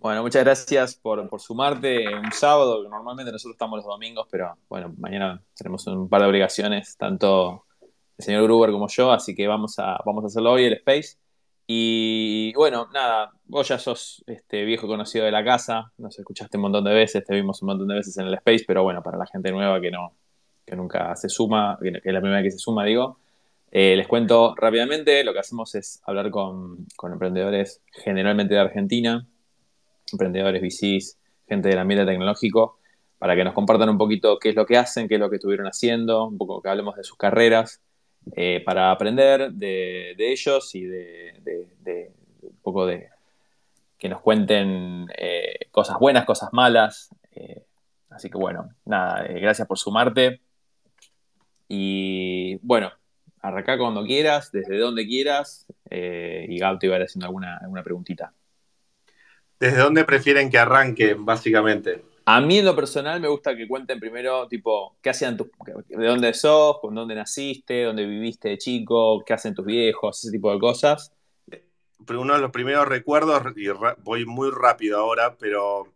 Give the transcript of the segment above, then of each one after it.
Bueno, muchas gracias por, sumarte un sábado, normalmente nosotros estamos los domingos, pero bueno, mañana tenemos un par de obligaciones, tanto el señor Gruber como yo, así que vamos a, vamos a hacerlo hoy, el Space. Y bueno, nada, vos ya sos este viejo conocido de la casa, nos escuchaste un montón de veces, te vimos un montón de veces en el Space, pero bueno, para la gente nueva que no, que nunca se suma, que es la primera que se suma, digo, eh, les cuento rápidamente, lo que hacemos es hablar con emprendedores generalmente de Argentina, emprendedores VCs, gente del ambiente tecnológico, para que nos compartan un poquito qué es lo que hacen, qué es lo que estuvieron haciendo, un poco que hablemos de sus carreras, eh, para aprender de, ellos y de, un poco de que nos cuenten eh, cosas buenas, cosas malas. Eh, así que bueno, nada, gracias por sumarte. Y bueno, arranca cuando quieras, desde donde quieras, y Gab te iba a ir haciendo alguna, alguna preguntita. ¿Desde dónde prefieren que arranque, básicamente? A mí en lo personal me gusta que cuenten primero, tipo, qué hacían tus, de dónde sos, con dónde naciste, dónde viviste de chico, qué hacen tus viejos, ese tipo de cosas. Uno de los primeros recuerdos, y voy muy rápido ahora, pero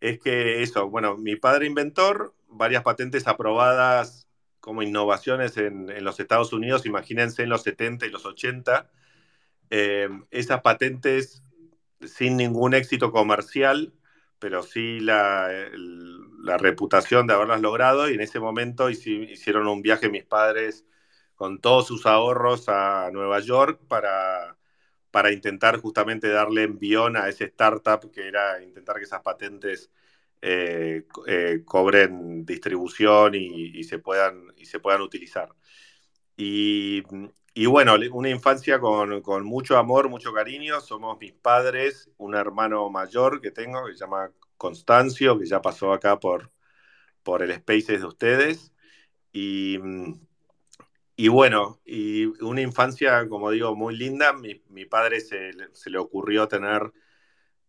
es que eso, bueno, mi padre inventor, varias patentes aprobadas como innovaciones en, los Estados Unidos, imagínense en los 70 y los 80, eh, esas patentes sin ningún éxito comercial pero sí la, reputación de haberlas logrado y en ese momento hicieron un viaje mis padres con todos sus ahorros a Nueva York para, para intentar justamente darle envión a ese startup que era intentar que esas patentes eh, eh, cobren distribución y, se puedan, y se puedan utilizar. Y, y bueno, una infancia con, con, mucho amor, mucho cariño. Somos mis padres, un hermano mayor que tengo que se llama Constancio, que ya pasó acá por, por el Spaces de ustedes. Y, y bueno, y una infancia, como digo, muy linda. Mi, mi padre se, se, le ocurrió tener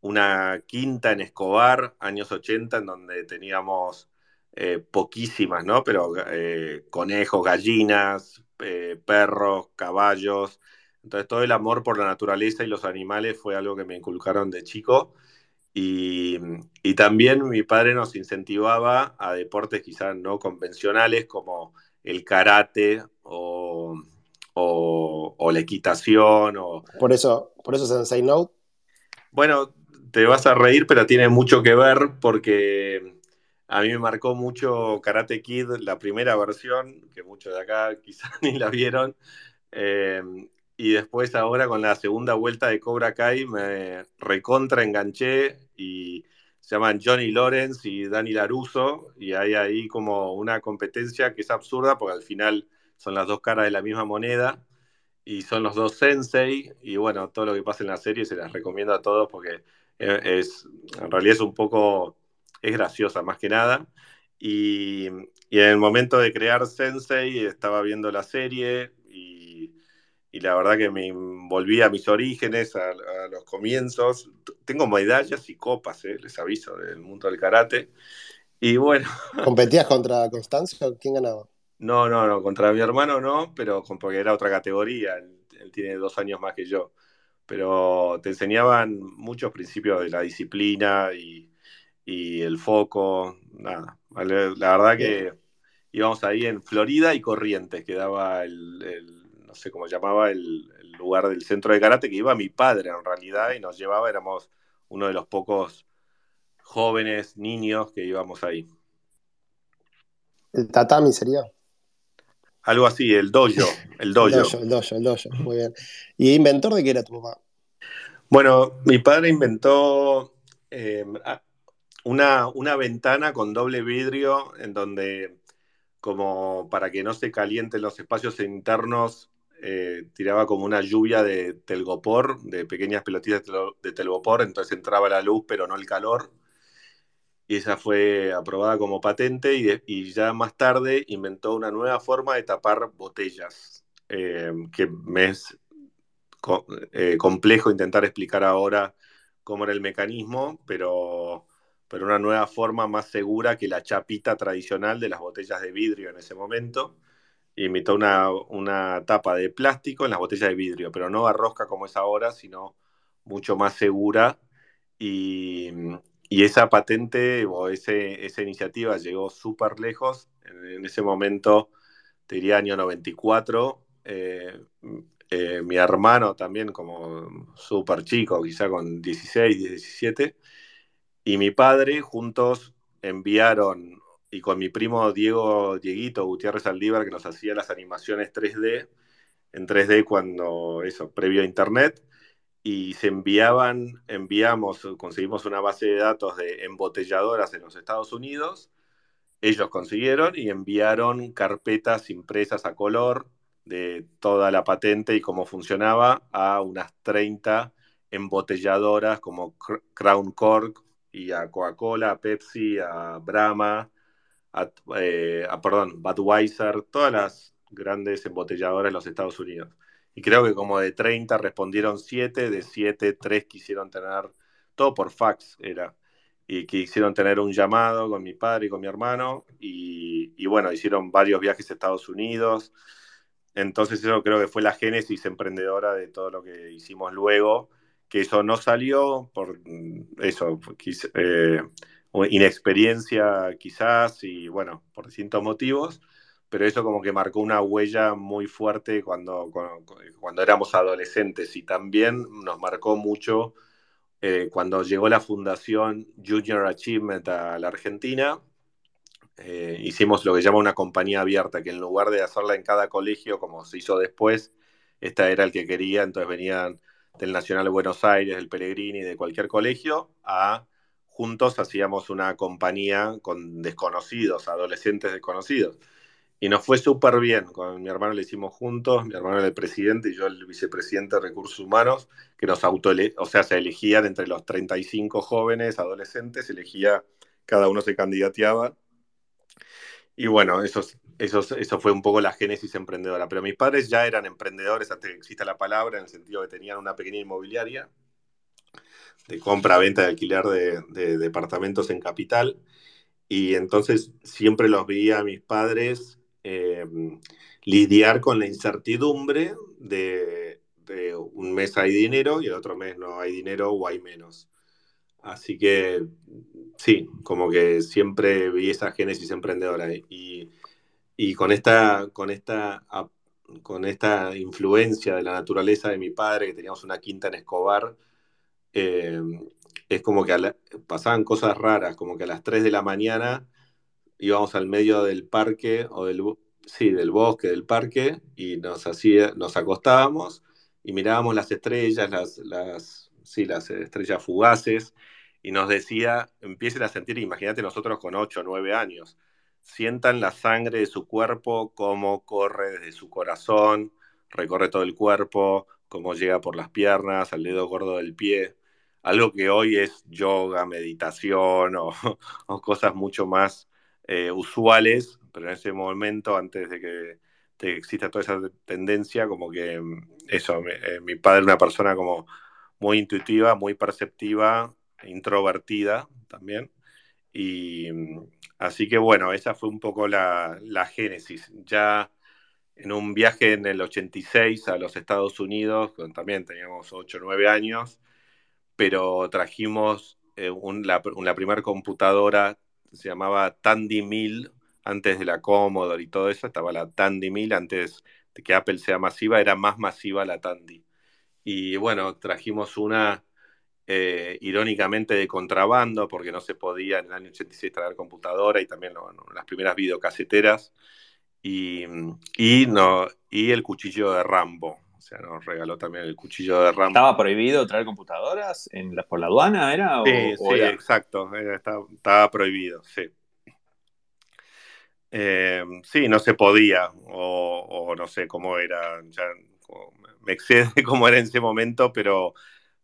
una quinta en Escobar, años 80, en donde teníamos eh, poquísimas, ¿no? Pero eh, conejos, gallinas, eh, perros, caballos. Entonces todo el amor por la naturaleza y los animales fue algo que me inculcaron de chico. Y, también mi padre nos incentivaba a deportes quizás no convencionales como el karate o, la equitación. O... Por eso, por eso Sensei Note. Bueno, te vas a reír, pero tiene mucho que ver porque a mí me marcó mucho Karate Kid, la primera versión, que muchos de acá quizás ni la vieron. Eh, y después ahora con la segunda vuelta de Cobra Kai me recontra enganché y se llaman Johnny Lawrence y Dani Laruso y hay ahí como una competencia que es absurda porque al final son las dos caras de la misma moneda y son los dos sensei y bueno, todo lo que pasa en la serie se las recomiendo a todos porque eh, es, en realidad es un poco es graciosa más que nada. Y, y, en el momento de crear Sensei estaba viendo la serie y, y la verdad que me volví a mis orígenes, a, los comienzos. Tengo medallas y copas, eh, les aviso, del mundo del karate. Y bueno. ¿Competías contra Constancio? ¿Quién ganaba? No, no, no, contra mi hermano no, pero porque era otra categoría, él, él tiene dos años más que yo. Pero te enseñaban muchos principios de la disciplina y, y el foco, nada. La verdad que íbamos ahí en Florida y Corrientes, que daba el, no sé cómo llamaba, el, lugar del centro de karate, que iba mi padre en realidad y nos llevaba, éramos uno de los pocos jóvenes, niños que íbamos ahí. ¿El tatami sería? Algo así, el dojo, el dojo. el dojo, el dojo, muy bien. ¿Y inventor de qué era tu papá? Bueno, mi padre inventó, eh, una, una ventana con doble vidrio en donde, como para que no se calienten los espacios internos, eh, tiraba como una lluvia de telgopor, de pequeñas pelotitas de telgopor, entonces entraba la luz pero no el calor. Y esa fue aprobada como patente y, ya más tarde inventó una nueva forma de tapar botellas, eh, que me es eh, complejo intentar explicar ahora cómo era el mecanismo, pero pero una nueva forma más segura que la chapita tradicional de las botellas de vidrio en ese momento. Imitó una, una tapa de plástico en las botellas de vidrio, pero no a rosca como es ahora, sino mucho más segura. Y, Y, esa patente o ese, esa iniciativa llegó súper lejos. En, ese momento, te diría año 94, eh, eh, mi hermano también como súper chico, quizá con 16, 17, y mi padre juntos enviaron, y con mi primo Diego Dieguito Gutiérrez Aldívar, que nos hacía las animaciones 3D, en 3D cuando eso, previo a Internet, y se enviaban, enviamos, conseguimos una base de datos de embotelladoras en los Estados Unidos, ellos consiguieron y enviaron carpetas impresas a color de toda la patente y cómo funcionaba a unas 30 embotelladoras como Crown Cork y a Coca-Cola, a Pepsi, a Brahma, a, eh, a, perdón, Budweiser, todas las grandes embotelladoras de los Estados Unidos. Y creo que como de 30 respondieron 7, de 7, 3 quisieron tener, todo por fax era, y quisieron tener un llamado con mi padre y con mi hermano, y, y bueno, hicieron varios viajes a Estados Unidos. Entonces eso creo que fue la génesis emprendedora de todo lo que hicimos luego, que eso no salió por mm, eso, eh, inexperiencia quizás y bueno, por distintos motivos, pero eso como que marcó una huella muy fuerte cuando, cuando, éramos adolescentes y también nos marcó mucho eh, cuando llegó la fundación Junior Achievement a la Argentina. Eh, hicimos lo que llama una compañía abierta, que en lugar de hacerla en cada colegio como se hizo después, esta era el que quería, entonces venían del Nacional de Buenos Aires, del Pellegrini, de cualquier colegio, a juntos hacíamos una compañía con desconocidos, adolescentes desconocidos. Y nos fue súper bien. Con mi hermano lo hicimos juntos, mi hermano era el presidente y yo el vicepresidente de Recursos Humanos, que nos auto o sea, se elegían entre los 35 jóvenes, adolescentes, elegía, cada uno se candidateaba. Y bueno, eso, eso, eso fue un poco la génesis emprendedora. Pero mis padres ya eran emprendedores antes de que exista la palabra, en el sentido de que tenían una pequeña inmobiliaria de compra, venta y alquiler de, de departamentos en capital. Y entonces siempre los veía a mis padres eh, lidiar con la incertidumbre de, un mes hay dinero y el otro mes no hay dinero o hay menos. Así que sí, como que siempre vi esa génesis emprendedora y, y con, esta, con, esta, con esta influencia de la naturaleza de mi padre, que teníamos una quinta en Escobar, eh, es como que pasaban cosas raras, como que a las 3 de la mañana íbamos al medio del parque o del, sí, del bosque, del parque, y nos, hacía, nos acostábamos y mirábamos las estrellas, las, las, sí, las estrellas fugaces, y nos decía, empiecen a sentir, imagínate nosotros con 8 o 9 años, sientan la sangre de su cuerpo, cómo corre desde su corazón, recorre todo el cuerpo, cómo llega por las piernas, al dedo gordo del pie, algo que hoy es yoga, meditación o, cosas mucho más eh, usuales, pero en ese momento, antes de que, exista toda esa tendencia, como que mm, eso, eh, mi padre era una persona como muy intuitiva, muy perceptiva, introvertida también. Y mm, así que bueno, esa fue un poco la, la génesis. Ya en un viaje en el 86 a los Estados Unidos, también teníamos 8 o 9 años, pero trajimos eh, la, la primera computadora se llamaba Tandy Mill, antes de la Commodore y todo eso, estaba la Tandy Mill, antes de que Apple sea masiva, era más masiva la Tandy. Y bueno, trajimos una eh, irónicamente de contrabando, porque no se podía en el año 86 traer computadora y también las primeras videocaseteras, y, y, no, y el cuchillo de Rambo, o sea, nos regaló también el cuchillo de Rambo. ¿Estaba prohibido traer computadoras en la, por la aduana? ¿Era? Sí, sí, exacto. estaba, prohibido, sí. Eh, sí, no se podía, o, no sé cómo era, ya me excede cómo era en ese momento, pero,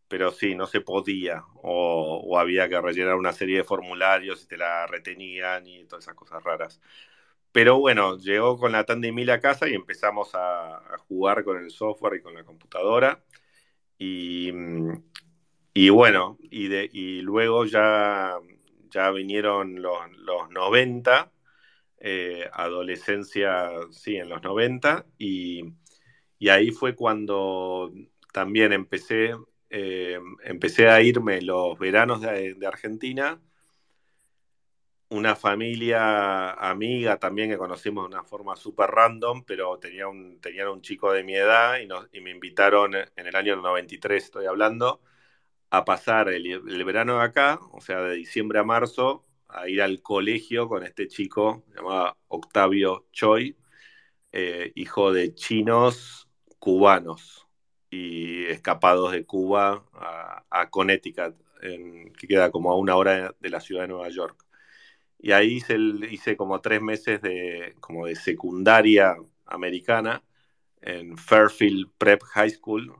pero sí, no se podía, o, o había que rellenar una serie de formularios y te la retenían y todas esas cosas raras. Pero bueno, llegó con la Tandemil a casa y empezamos a, jugar con el software y con la computadora. Y, y bueno, y, de, y luego ya, ya vinieron los, los 90, eh, adolescencia, sí, en los 90, y, y, ahí fue cuando también empecé eh, empecé a irme los veranos de, Argentina. Una familia amiga también que conocimos de una forma súper random, pero tenía un, tenían un chico de mi edad y, me invitaron en el año 93, estoy hablando, a pasar el, verano de acá, o sea, de diciembre a marzo, a ir al colegio con este chico llamado Octavio Choi, eh, hijo de chinos cubanos y escapados de Cuba a, Connecticut, que queda como a una hora de la ciudad de Nueva York. Y ahí hice, hice como tres meses de, como de secundaria americana en Fairfield Prep High School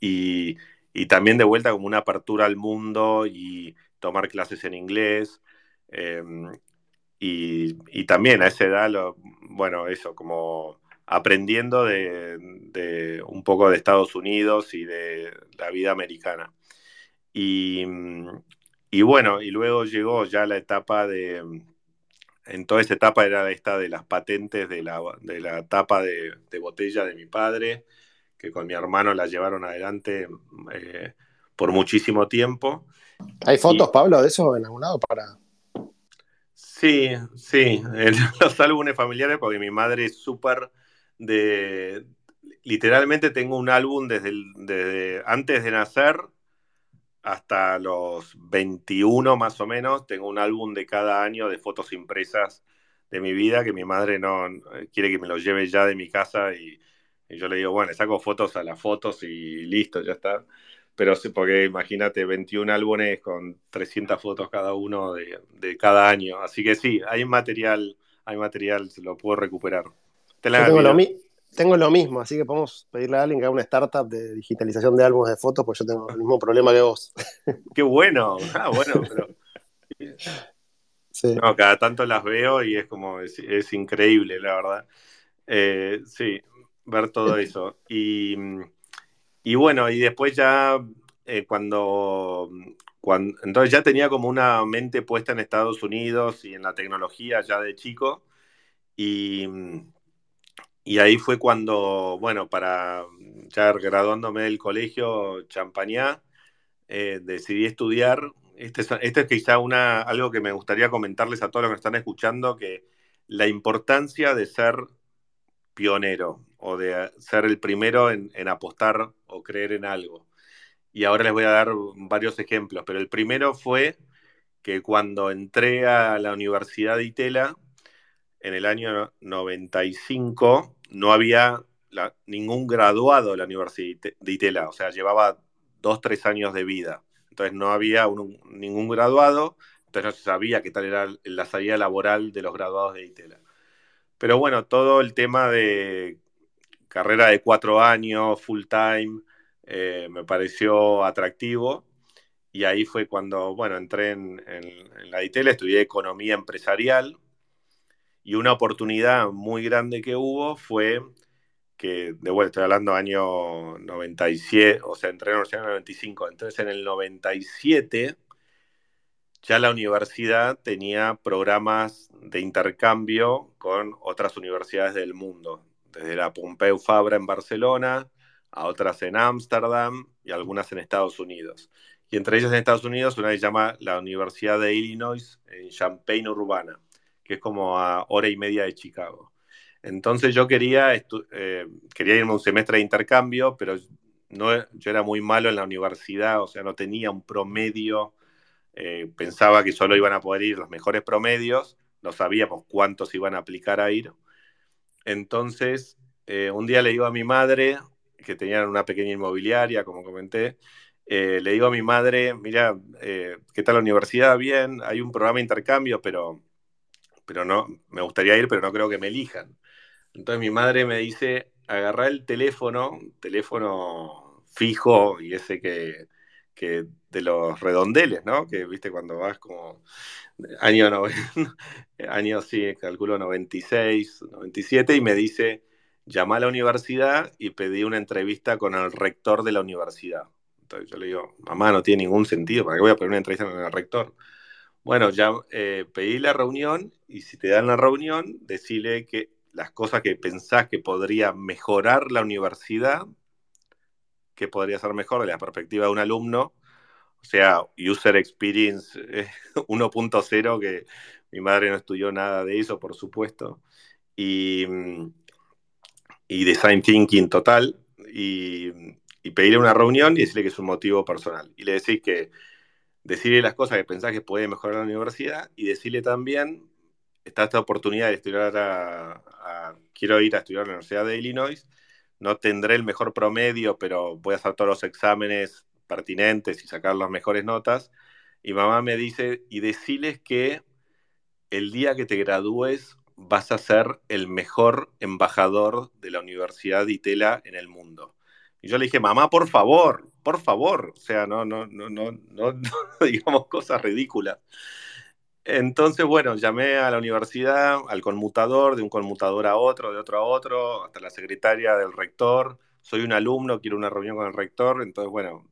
y, y, también de vuelta como una apertura al mundo y tomar clases en inglés. Em, y, también a esa edad, bueno, eso, como aprendiendo de, un poco de Estados Unidos y de la vida americana. Y, bueno, y luego llegó ya la etapa de, en toda esa etapa era esta de las patentes de la, de la tapa de, botella de mi padre, que con mi hermano la llevaron adelante eh, por muchísimo tiempo. ¿Hay fotos, Pablo, de eso en algún lado para...? Sí, sí, en los álbumes familiares, porque mi madre es súper de... Literalmente tengo un álbum desde, antes de nacer hasta los 21 más o menos, tengo un álbum de cada año de fotos impresas de mi vida que mi madre no quiere que me lo lleve ya de mi casa y, yo le digo, bueno, saco fotos a las fotos y listo, ya está pero sí, porque imagínate, 21 álbumes con 300 fotos cada uno de, cada año. Así que sí, hay material, hay material, se lo puedo recuperar. Tengo, lo mismo, así que podemos pedirle a alguien que haga una startup de digitalización de álbumes de fotos, pues yo tengo el mismo problema que vos. Qué bueno, ah, bueno, pero... No, cada tanto las veo y es como, es, increíble, la verdad. Eh, sí, ver todo eso. Y y bueno, y después ya eh, cuando, cuando, entonces ya tenía como una mente puesta en Estados Unidos y en la tecnología ya de chico. Y, y ahí fue cuando, bueno, para ya graduándome del colegio Champañá, eh, decidí estudiar. Este es, este es quizá una, algo que me gustaría comentarles a todos los que están escuchando, que la importancia de ser pionero o de ser el primero en, apostar o creer en algo. Y ahora les voy a dar varios ejemplos, pero el primero fue que cuando entré a la Universidad de Itela, en el año 95, no había ningún graduado de la Universidad de Itela, o sea, llevaba dos, tres años de vida. Entonces no había ningún graduado, entonces no se sabía qué tal era la salida laboral de los graduados de Itela. Pero bueno, todo el tema de carrera de cuatro años, full time, eh, me pareció atractivo. Y ahí fue cuando, bueno, entré en, la ITEL, estudié economía empresarial. Y una oportunidad muy grande que hubo fue que, de vuelta, estoy hablando año 97, o sea, entré en el 95. Entonces, en el 97, ya la universidad tenía programas de intercambio con otras universidades del mundo desde la Pompeu Fabra en Barcelona, a otras en Ámsterdam y algunas en Estados Unidos. Y entre ellas en Estados Unidos, una se llama la Universidad de Illinois en Champaign Urbana, que es como a hora y media de Chicago. Entonces yo quería, eh, quería irme un semestre de intercambio, pero no, yo era muy malo en la universidad, o sea, no tenía un promedio, eh, pensaba que solo iban a poder ir los mejores promedios, no sabíamos cuántos iban a aplicar a ir. Entonces, eh, un día le digo a mi madre, que tenían una pequeña inmobiliaria, como comenté, le digo a mi madre, mira, ¿qué tal la universidad? Bien, hay un programa de intercambio, pero, pero no, me gustaría ir, pero no creo que me elijan. Entonces mi madre me dice, agarra el teléfono, teléfono fijo y ese que, que de los redondeles, ¿no? Que viste cuando vas como año, año sí, calculo 96, 97, y me dice, llama a la universidad y pedí una entrevista con el rector de la universidad. Entonces yo le digo, mamá, no tiene ningún sentido, ¿para qué voy a pedir una entrevista con el rector? Bueno, ya eh, pedí la reunión y si te dan la reunión, decile que las cosas que pensás que podría mejorar la universidad, qué podría ser mejor de la perspectiva de un alumno. O sea, User Experience 1.0, que mi madre no estudió nada de eso, por supuesto. Y, y Design Thinking total. Y, y pedirle una reunión y decirle que es un motivo personal. Y le decís que decirle las cosas que pensás que puede mejorar la universidad y decirle también, está esta oportunidad de estudiar a, quiero ir a estudiar a la Universidad de Illinois, no tendré el mejor promedio, pero voy a hacer todos los exámenes pertinentes y sacar las mejores notas. Y mamá me dice, y decirles que el día que te gradúes vas a ser el mejor embajador de la Universidad de Itela en el mundo. Yo le dije, mamá, por favor, por favor. O sea, no, no, no, no, no, digamos cosas ridículas. Entonces, bueno, llamé a la universidad, al conmutador, de un conmutador a otro, de otro a otro, hasta la secretaria del rector. Soy un alumno, quiero una reunión con el rector. Entonces, bueno,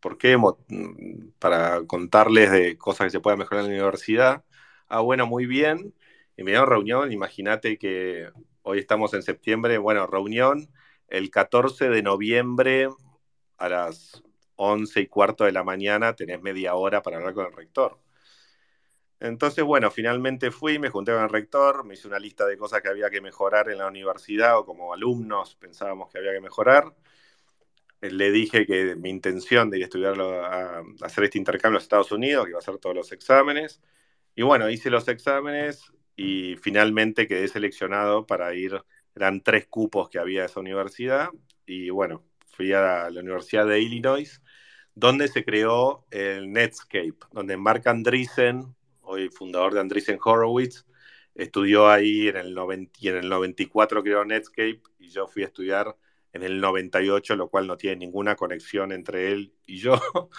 ¿por qué? Para contarles de cosas que se puedan mejorar en la universidad. Ah, bueno, muy bien. Y me dieron reunión, imagínate que hoy estamos en septiembre, bueno, reunión el 14 de noviembre a las 11 y cuarto de la mañana tenés media hora para hablar con el rector. Entonces, bueno, finalmente fui, me junté con el rector, me hice una lista de cosas que había que mejorar en la universidad o como alumnos pensábamos que había que mejorar. Le dije que mi intención de ir a estudiar, a, hacer este intercambio a Estados Unidos, que iba a hacer todos los exámenes. Y bueno, hice los exámenes y finalmente quedé seleccionado para ir eran tres cupos que había de esa universidad. Y bueno, fui a la, Universidad de Illinois, donde se creó el Netscape, donde Mark Andreessen, hoy fundador de Andreessen Horowitz, estudió ahí en el, 90, y en el 94 creó Netscape y yo fui a estudiar en el 98, lo cual no tiene ninguna conexión entre él y yo,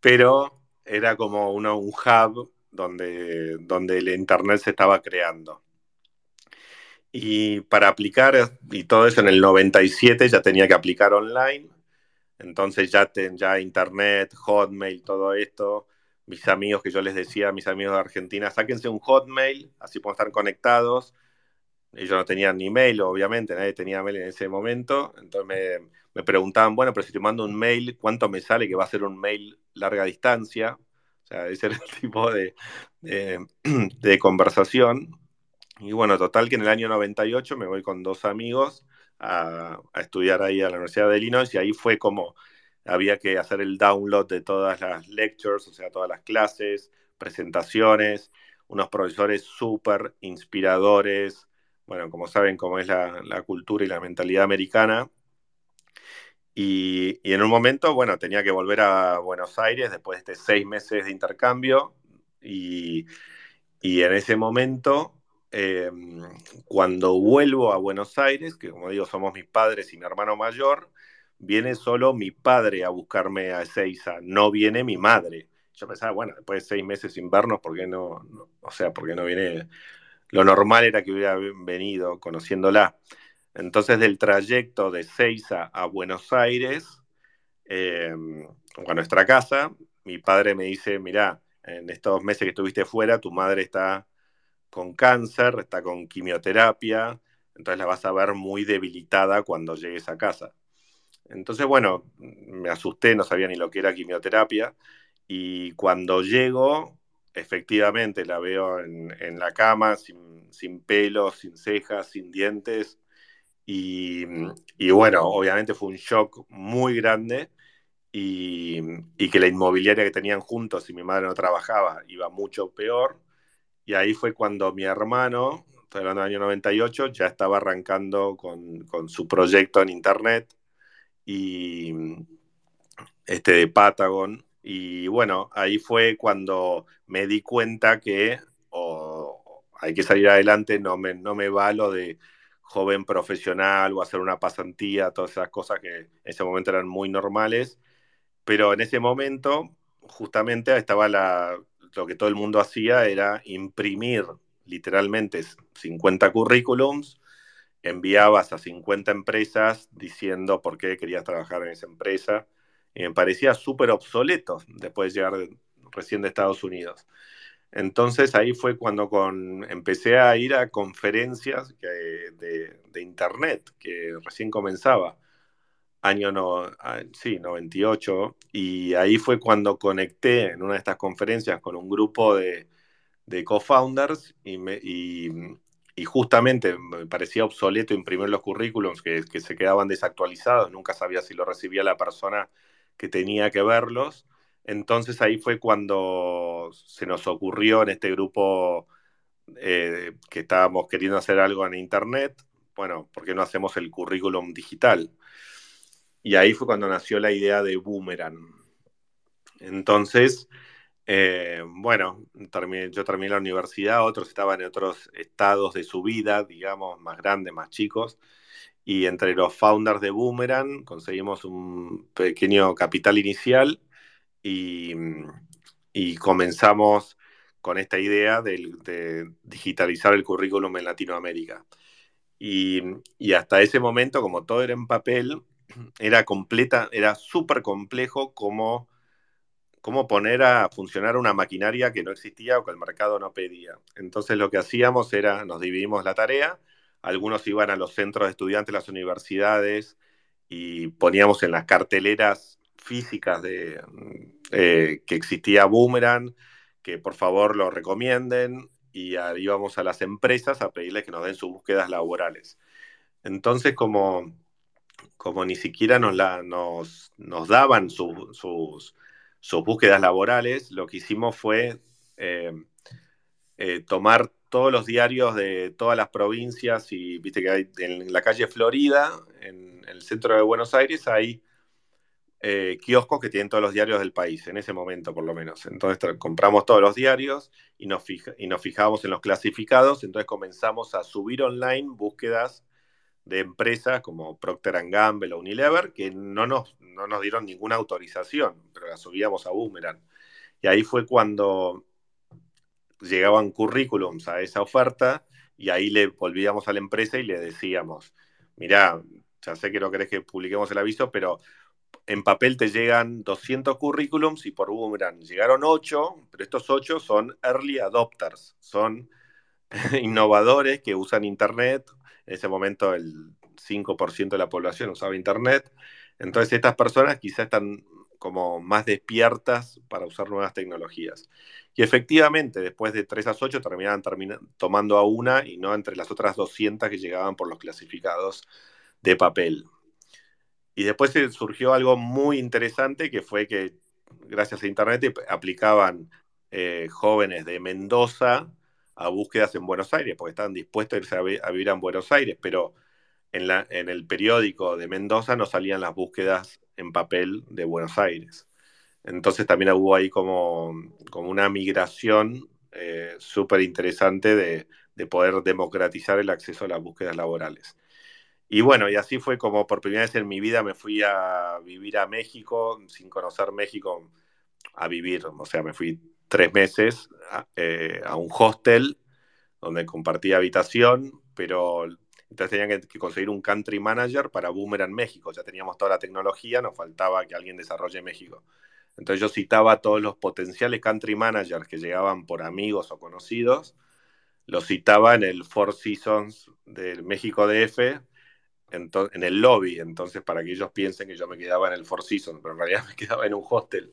pero era como un hub donde, donde el Internet se estaba creando. Y para aplicar, y todo eso en el 97 ya tenía que aplicar online. Entonces ya, ten, internet, hotmail, todo esto. Mis amigos que yo les decía, mis amigos de Argentina, sáquense un hotmail, así pueden estar conectados. Ellos no tenían ni mail, obviamente, nadie tenía mail en ese momento. Entonces me, preguntaban, bueno, pero si te mando un mail, ¿cuánto me sale que va a ser un mail larga distancia? O sea, ese era el tipo de, de conversación. Y bueno, total que en el año 98 me voy con dos amigos a, estudiar ahí a la Universidad de Illinois y ahí fue como había que hacer el download de todas las lectures, o sea, todas las clases, presentaciones, unos profesores súper inspiradores, bueno, como saben cómo es la, cultura y la mentalidad americana. Y, y, en un momento, bueno, tenía que volver a Buenos Aires después de este seis meses de intercambio y, y en ese momento Em, cuando vuelvo a Buenos Aires, que como digo, somos mis padres y mi hermano mayor, viene solo mi padre a buscarme a Ezeiza, no viene mi madre. Yo pensaba, bueno, después de seis meses sin vernos, ¿por qué no, o sea, por qué no viene? Lo normal era que hubiera venido conociéndola. Entonces, del trayecto de Ezeiza a Buenos Aires, em, a nuestra casa, mi padre me dice, mira, en estos meses que estuviste fuera, tu madre está con cáncer, está con quimioterapia, entonces la vas a ver muy debilitada cuando llegues a casa. Entonces, bueno, me asusté, no sabía ni lo que era quimioterapia, y cuando llego, efectivamente la veo en, la cama, sin, sin pelos, sin cejas, sin dientes, y, bueno, obviamente fue un shock muy grande. Y, y, que la inmobiliaria que tenían juntos, si mi madre no trabajaba, iba mucho peor. Y ahí fue cuando mi hermano, estoy hablando del año 98, ya estaba arrancando con, su proyecto en internet y este de Patagon. Y bueno, ahí fue cuando me di cuenta que hay que salir adelante, no me, no me va lo de joven profesional o hacer una pasantía, todas esas cosas que en ese momento eran muy normales. Pero en ese momento, justamente estaba la, lo que todo el mundo hacía era imprimir literalmente 50 currículums, enviabas a 50 empresas diciendo por qué querías trabajar en esa empresa, y me parecía súper obsoleto después de llegar recién de Estados Unidos. Entonces ahí fue cuando empecé a ir a conferencias de, internet, que recién comenzaba, año no, sí, 98, y ahí fue cuando conecté en una de estas conferencias con un grupo de, de co-founders y, y, justamente me parecía obsoleto imprimir los currículums que, que, se quedaban desactualizados, nunca sabía si lo recibía la persona que tenía que verlos. Entonces ahí fue cuando se nos ocurrió en este grupo eh, que estábamos queriendo hacer algo en Internet, bueno, ¿por qué no hacemos el currículum digital? Y ahí fue cuando nació la idea de Boomerang. Entonces, eh, bueno, yo terminé la universidad, otros estaban en otros estados de su vida, digamos, más grandes, más chicos. Y entre los founders de Boomerang conseguimos un pequeño capital inicial y, comenzamos con esta idea de, digitalizar el currículum en Latinoamérica. Y, y, hasta ese momento, como todo era en papel, era completa, era súper complejo cómo, cómo poner a funcionar una maquinaria que no existía o que el mercado no pedía. Entonces lo que hacíamos era, nos dividimos la tarea, algunos iban a los centros de estudiantes las universidades y poníamos en las carteleras físicas de, eh, que existía Boomerang, que por favor lo recomienden, y íbamos a las empresas a pedirles que nos den sus búsquedas laborales. Entonces, como como ni siquiera nos, la, nos, nos daban sus, sus, búsquedas laborales, lo que hicimos fue eh, eh, tomar todos los diarios de todas las provincias y viste que hay en la calle Florida, en, el centro de Buenos Aires, hay eh, kioscos que tienen todos los diarios del país, en ese momento por lo menos. Entonces compramos todos los diarios y nos, y nos fijamos en los clasificados, entonces comenzamos a subir online búsquedas de empresas como Procter Gamble o Unilever que no nos, no nos dieron ninguna autorización, pero las subíamos a Boomerang. Y ahí fue cuando llegaban currículums a esa oferta y ahí le volvíamos a la empresa y le decíamos, mira, ya sé que no querés que publiquemos el aviso, pero en papel te llegan 200 currículums y por Boomerang llegaron 8, pero estos 8 son early adopters, son innovadores que usan Internet en ese momento el 5% de la población usaba Internet. Entonces estas personas quizás están como más despiertas para usar nuevas tecnologías. Y efectivamente, después de 3 a 8 terminaban tomando a una y no entre las otras 200 que llegaban por los clasificados de papel. Y después surgió algo muy interesante que fue que gracias a Internet aplicaban eh, jóvenes de Mendoza a búsquedas en Buenos Aires, porque estaban dispuestos a vivir en Buenos Aires, pero en, la, en, el periódico de Mendoza no salían las búsquedas en papel de Buenos Aires. Entonces también hubo ahí como, como una migración eh, súper interesante de, de, poder democratizar el acceso a las búsquedas laborales. Y bueno, y así fue como por primera vez en mi vida me fui a vivir a México, sin conocer México, a vivir, o sea, me fui tres meses eh, a, un hostel donde compartía habitación, pero entonces tenían que, conseguir un country manager para Boomerang México. Ya teníamos toda la tecnología, nos faltaba que alguien desarrolle México. Entonces yo citaba a todos los potenciales country managers que llegaban por amigos o conocidos, los citaba en el Four Seasons del México DF, en, en, el lobby, entonces para que ellos piensen que yo me quedaba en el Four Seasons, pero en realidad me quedaba en un hostel.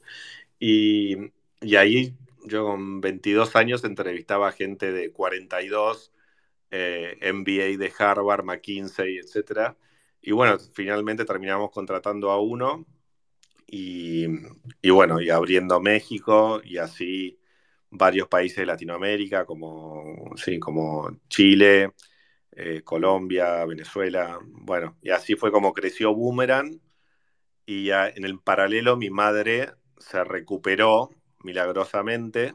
Y, y ahí yo con 22 años entrevistaba a gente de 42, eh, MBA de Harvard, McKinsey, etc. Y bueno, finalmente terminamos contratando a uno y, bueno, y abriendo México y así varios países de Latinoamérica como, sí, como Chile, eh, Colombia, Venezuela. Bueno, y así fue como creció Boomerang y en el paralelo mi madre se recuperó milagrosamente.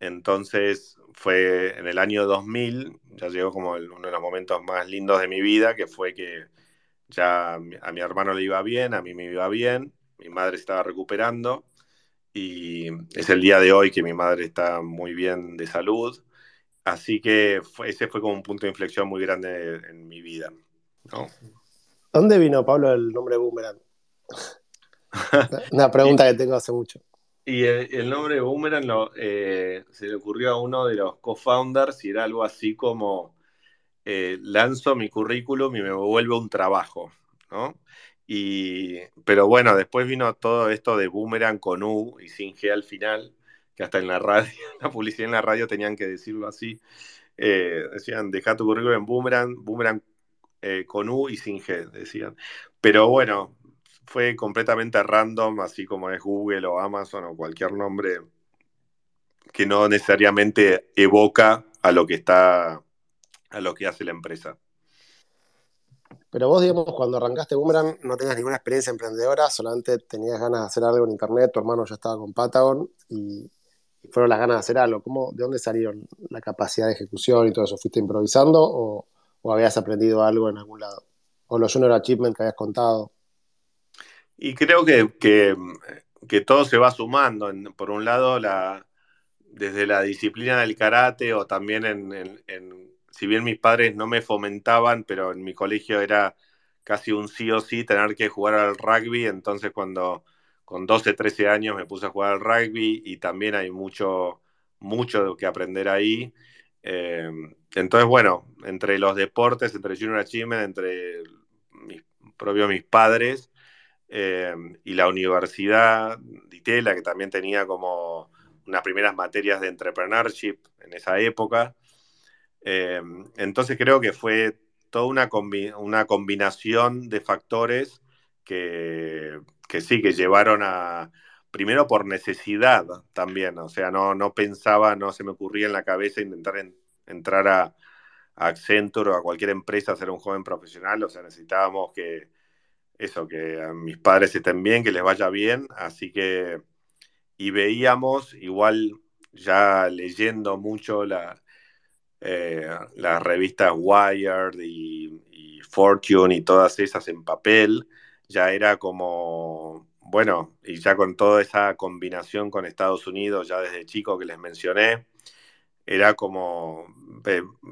Entonces fue en el año 2000, ya llegó como uno de los momentos más lindos de mi vida, que fue que ya a mi hermano le iba bien, a mí me iba bien, mi madre estaba recuperando y es el día de hoy que mi madre está muy bien de salud. Así que ese fue como un punto de inflexión muy grande en mi vida. ¿Dónde vino, Pablo, el nombre Boomerang? Una pregunta que tengo hace mucho. Y el, nombre Boomerang eh, se le ocurrió a uno de los co-founders y era algo así como eh, lanzo mi currículum y me vuelvo un trabajo, ¿no? Y, pero bueno, después vino todo esto de Boomerang con U y sin G al final, que hasta en la radio, la publicidad en la radio tenían que decirlo así. Eh, decían, deja tu currículum en Boomerang, Boomerang eh, con U y sin G, decían. Pero bueno, fue completamente random, así como es Google o Amazon o cualquier nombre que no necesariamente evoca a lo que está, a lo que hace la empresa. Pero vos, digamos, cuando arrancaste Boomerang no tenías ninguna experiencia emprendedora, solamente tenías ganas de hacer algo en internet, tu hermano ya estaba con Patagon y, fueron las ganas de hacer algo. ¿Cómo, ¿De dónde salieron la capacidad de ejecución y todo eso? ¿Fuiste improvisando o, habías aprendido algo en algún lado? ¿O los Junior Achievement que habías contado? Y creo que, que, todo se va sumando. Por un lado, la, desde la disciplina del karate o también en si bien mis padres no me fomentaban, pero en mi colegio era casi un sí o sí tener que jugar al rugby, entonces cuando con 12, 13 años me puse a jugar al rugby y también hay mucho, mucho que aprender ahí. Eh, entonces, bueno, entre los deportes, entre Junior Achievement, entre mis propios mis padres eh, y la universidad de Itela, que también tenía como unas primeras materias de entrepreneurship en esa época, eh, entonces creo que fue toda una, una combinación de factores que, sí, que llevaron a, primero por necesidad también, o sea, no, no pensaba, no se me ocurría en la cabeza intentar entrar a, Accenture o a cualquier empresa a ser un joven profesional, o sea, necesitábamos que eso, que a mis padres estén bien, que les vaya bien, así que, y veíamos, igual ya leyendo mucho la, eh, las revistas Wired y, Fortune y todas esas en papel, ya era como, bueno, y ya con toda esa combinación con Estados Unidos, ya desde chico que les mencioné, era como,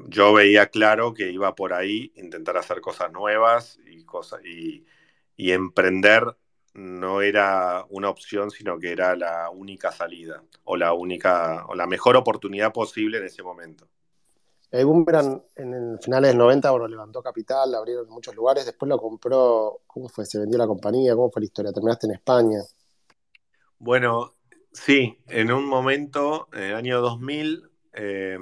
yo veía claro que iba por ahí, intentar hacer cosas nuevas y, cosas, y, y emprender no era una opción, sino que era la única salida o la única o la mejor oportunidad posible en ese momento. El Boomerang en el finales del 90, bueno, levantó capital, la abrieron en muchos lugares, después lo compró, ¿cómo fue? ¿Se vendió la compañía? ¿Cómo fue la historia? ¿Terminaste en España? Bueno, sí, en un momento, en el año 2000, eh,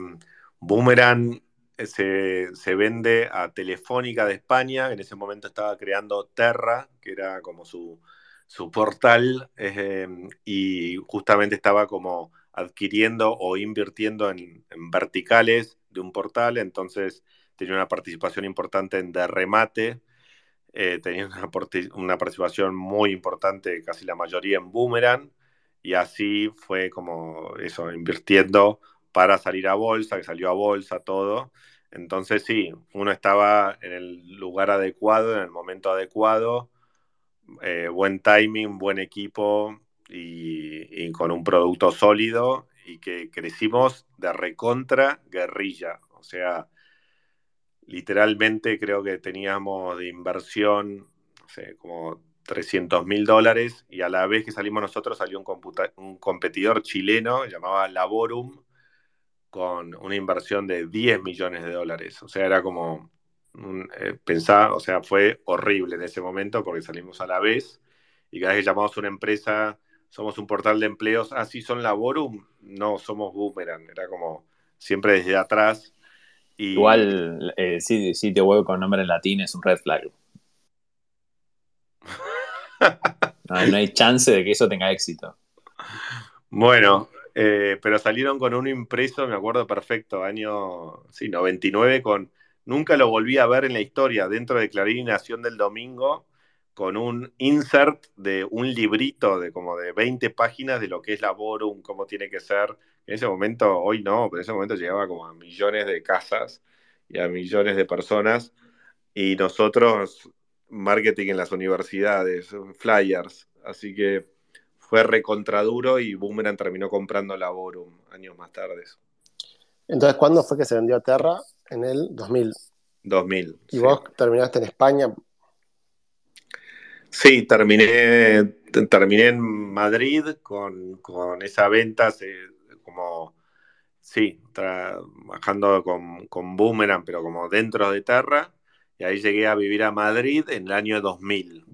Boomerang eh, se, vende a Telefónica de España, en ese momento estaba creando Terra, que era como su, portal, eh, y justamente estaba como adquiriendo o invirtiendo en, verticales de un portal, entonces tenía una participación importante en de remate, eh, tenía una, una, participación muy importante, casi la mayoría en Boomerang, y así fue como eso, invirtiendo para salir a bolsa, que salió a bolsa todo. Entonces sí, uno estaba en el lugar adecuado, en el momento adecuado, eh, buen timing, buen equipo, y, con un producto sólido y que crecimos de recontra guerrilla. O sea, literalmente creo que teníamos de inversión, no sé, como 300 mil dólares y a la vez que salimos nosotros salió un, un competidor chileno llamado Laborum con una inversión de 10 millones de dólares. O sea, era como eh, pensar, o sea, fue horrible en ese momento porque salimos a la vez y cada vez que llamamos a una empresa somos un portal de empleos, así ah, son Laborum, no, somos Boomerang, era como siempre desde atrás. Igual, eh, sí, sitio web con nombre en latín es un red flag. no, hay chance de que eso tenga éxito. Bueno, eh, pero salieron con un impreso, me acuerdo perfecto, año sí, 99, con nunca lo volví a ver en la historia, dentro de Clarín y Nación del Domingo, con un insert de un librito de como de 20 páginas de lo que es Laborum, cómo tiene que ser. En ese momento, hoy no, pero en ese momento llegaba como a millones de casas y a millones de personas. Y nosotros, marketing en las universidades, flyers. Así que fue recontraduro y Boomerang terminó comprando Laborum años más tarde. Entonces, ¿cuándo fue que se vendió a Terra? En el 2000. 2000. ¿Y vos terminaste en España? Sí, terminé, terminé en Madrid con, esa venta, como, sí, trabajando con, con Boomerang, pero como dentro de Terra, y ahí llegué a vivir a Madrid en el año 2000.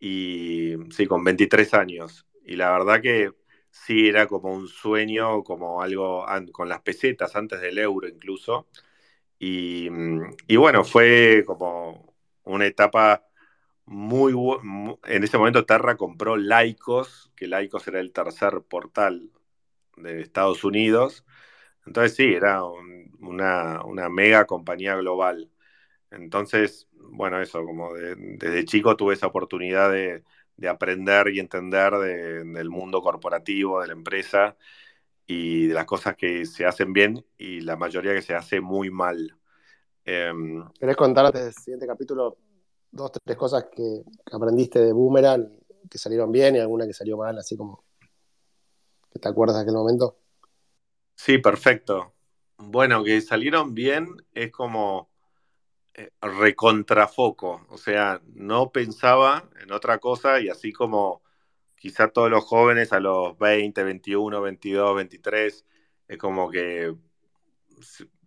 Y sí, con 23 años. Y la verdad que sí era como un sueño, como algo con las pesetas antes del euro incluso. Y, y bueno, fue como una etapa muy, en ese momento Terra compró Laicos, que Laicos era el tercer portal de Estados Unidos. Entonces sí, era una, una, mega compañía global. Entonces, bueno, eso, como desde chico tuve esa oportunidad de, de aprender y entender del mundo corporativo, de la empresa y de las cosas que se hacen bien y la mayoría que se hace muy mal. Em, ¿Querés contar antes del siguiente capítulo dos, tres cosas que, aprendiste de Boomerang que salieron bien y alguna que salió mal, así como que te acuerdas de aquel momento? Sí, perfecto. Bueno, que salieron bien es como eh, recontrafoco, o sea, no pensaba en otra cosa y así como quizá todos los jóvenes a los 20, 21, 22, 23, es como que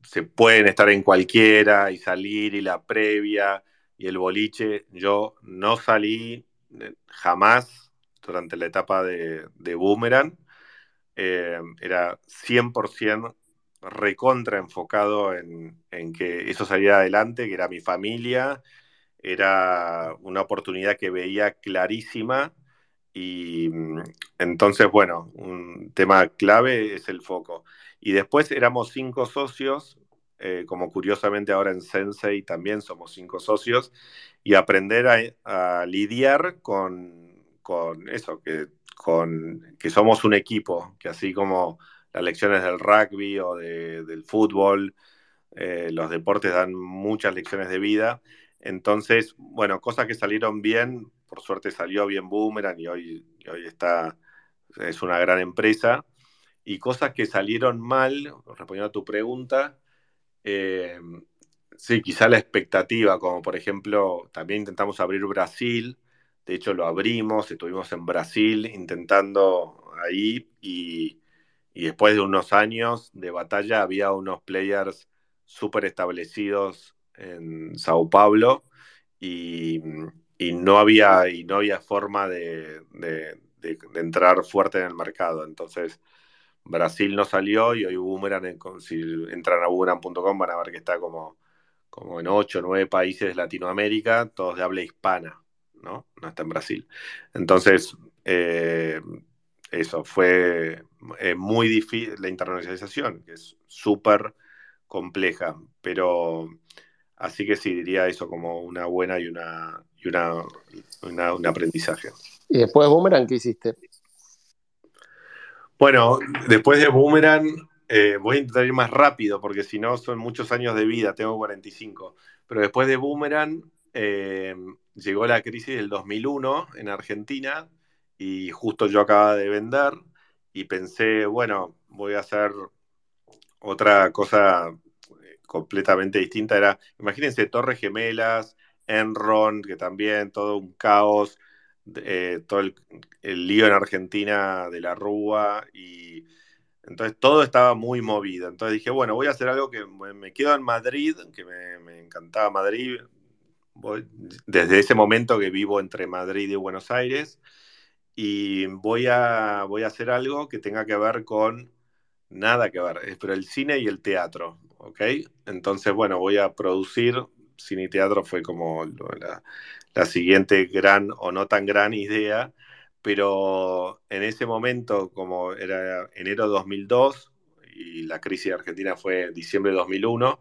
se pueden estar en cualquiera y salir y la previa y el boliche. Yo no salí eh, jamás durante la etapa de, Boomerang. Eh, era 100% recontra enfocado en, que eso saliera adelante, que era mi familia, era una oportunidad que veía clarísima y mm, entonces, bueno, un tema clave es el foco. Y después éramos cinco socios, eh, como curiosamente ahora en Sensei también somos cinco socios, y aprender a, lidiar con, con eso, que, con, que somos un equipo, que así como las lecciones del rugby o del fútbol, eh, los deportes dan muchas lecciones de vida. Entonces, bueno, cosas que salieron bien, por suerte salió bien Boomerang y hoy, hoy está, es una gran empresa. Y cosas que salieron mal, respondiendo a tu pregunta, eh, sí, quizá la expectativa, como por ejemplo, también intentamos abrir Brasil, de hecho lo abrimos, estuvimos en Brasil intentando ahí y, después de unos años de batalla había unos players súper establecidos en Sao Paulo y, no, había, y no había forma de, de entrar fuerte en el mercado. Entonces, Brasil no salió y hoy Boomerang, si entran a boomerang.com van a ver que está como, como en 8 o 9 países de Latinoamérica, todos de habla hispana, ¿no? No está en Brasil. Entonces, eh, eso fue eh, muy difícil, la internacionalización, que es súper compleja, pero así que sí, diría eso como una buena y una, y una, un aprendizaje. ¿Y después Boomerang qué hiciste? Bueno, después de Boomerang, eh, voy a intentar ir más rápido porque si no son muchos años de vida, tengo 45. Pero después de Boomerang, eh, llegó la crisis del 2001 en Argentina y justo yo acababa de vender y pensé, bueno, voy a hacer otra cosa eh, completamente distinta. Era, imagínense, Torres Gemelas, Enron, que también todo un caos eh, todo el, lío en Argentina de la Rúa y entonces todo estaba muy movido. Entonces dije, bueno, voy a hacer algo que me, quedo en Madrid, que me, encantaba Madrid. desde ese momento que vivo entre Madrid y Buenos Aires y voy a, voy a hacer algo que tenga que ver con nada que ver, pero el cine y el teatro, ¿ok? Entonces, bueno, voy a producir, cine y teatro fue como la, siguiente gran o no tan gran idea, pero en ese momento, como era enero de 2002 y la crisis de Argentina fue diciembre de 2001,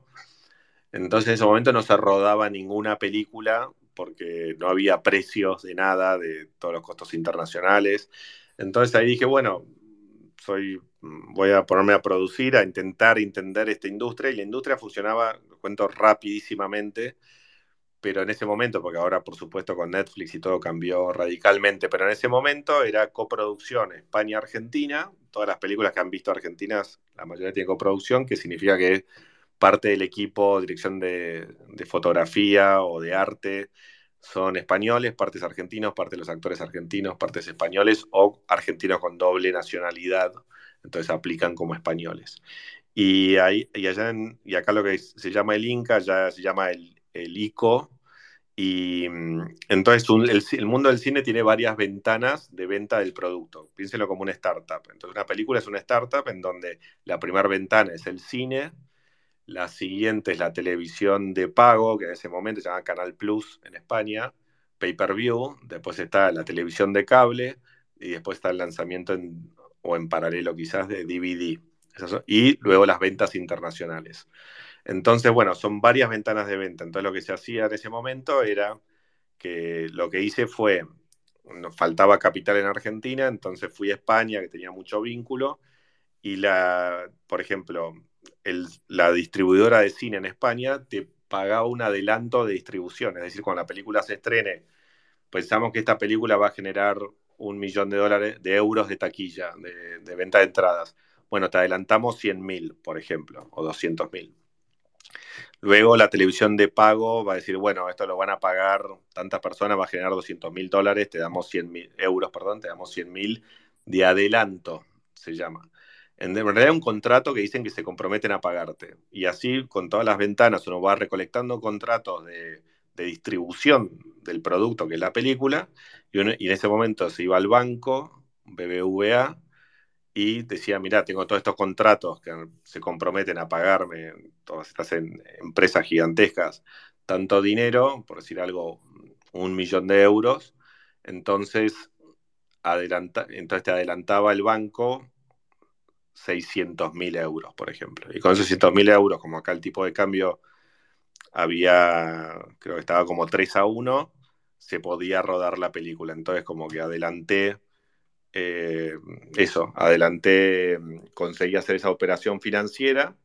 entonces en ese momento no se rodaba ninguna película porque no había precios de nada, de todos los costos internacionales. Entonces ahí dije, bueno, soy, voy a ponerme a producir, a intentar entender esta industria y la industria funcionaba, lo cuento rapidísimamente, pero en ese momento, porque ahora por supuesto con Netflix y todo cambió radicalmente, pero en ese momento era coproducción España-Argentina, todas las películas que han visto argentinas, la mayoría tienen coproducción, que significa que parte del equipo, dirección de, fotografía o de arte, son españoles, partes argentinos, parte de los actores argentinos, partes españoles o argentinos con doble nacionalidad, entonces aplican como españoles. Y, ahí, y, allá y acá lo que se llama el Inca, ya se llama el, el ICO, Y mm, entonces el, mundo del cine tiene varias ventanas de venta del producto. Piénselo como una startup. Entonces una película es una startup en donde la primera ventana es el cine, la siguiente es la televisión de pago, que en ese momento se llama Canal Plus en España, pay per view, después está la televisión de cable y después está el lanzamiento o en paralelo quizás de DVD. Y luego las ventas internacionales. Entonces, bueno, son varias ventanas de venta. Entonces, lo que se hacía en ese momento era que lo que hice fue, nos faltaba capital en Argentina, entonces fui a España, que tenía mucho vínculo, y la, por ejemplo, la distribuidora de cine en España te pagaba un adelanto de distribución, es decir, cuando la película se estrene, pensamos que esta película va a generar un millón de dólares, de euros de taquilla, de, venta de entradas. Bueno, te adelantamos 100 mil, por ejemplo, o 200 mil. Luego la televisión de pago va a decir, bueno, esto lo van a pagar tantas personas, va a generar 200 mil dólares, te damos 100 mil euros, perdón, te damos 100 mil de adelanto, se llama. En realidad un contrato que dicen que se comprometen a pagarte. Y así, con todas las ventanas, uno va recolectando contratos de, distribución del producto, que es la película, y, y en ese momento se iba al banco, BBVA, y decía, mira, tengo todos estos contratos que se comprometen a pagarme, todas estas empresas gigantescas, tanto dinero, por decir algo, un millón de euros, entonces, adelanta, entonces te adelantaba el banco 600 mil euros, por ejemplo. Y con esos 600 mil euros, como acá el tipo de cambio había, creo que estaba como 3 a 1, se podía rodar la película. Entonces, como que adelanté eh, eso, adelanté, conseguí hacer esa operación financiera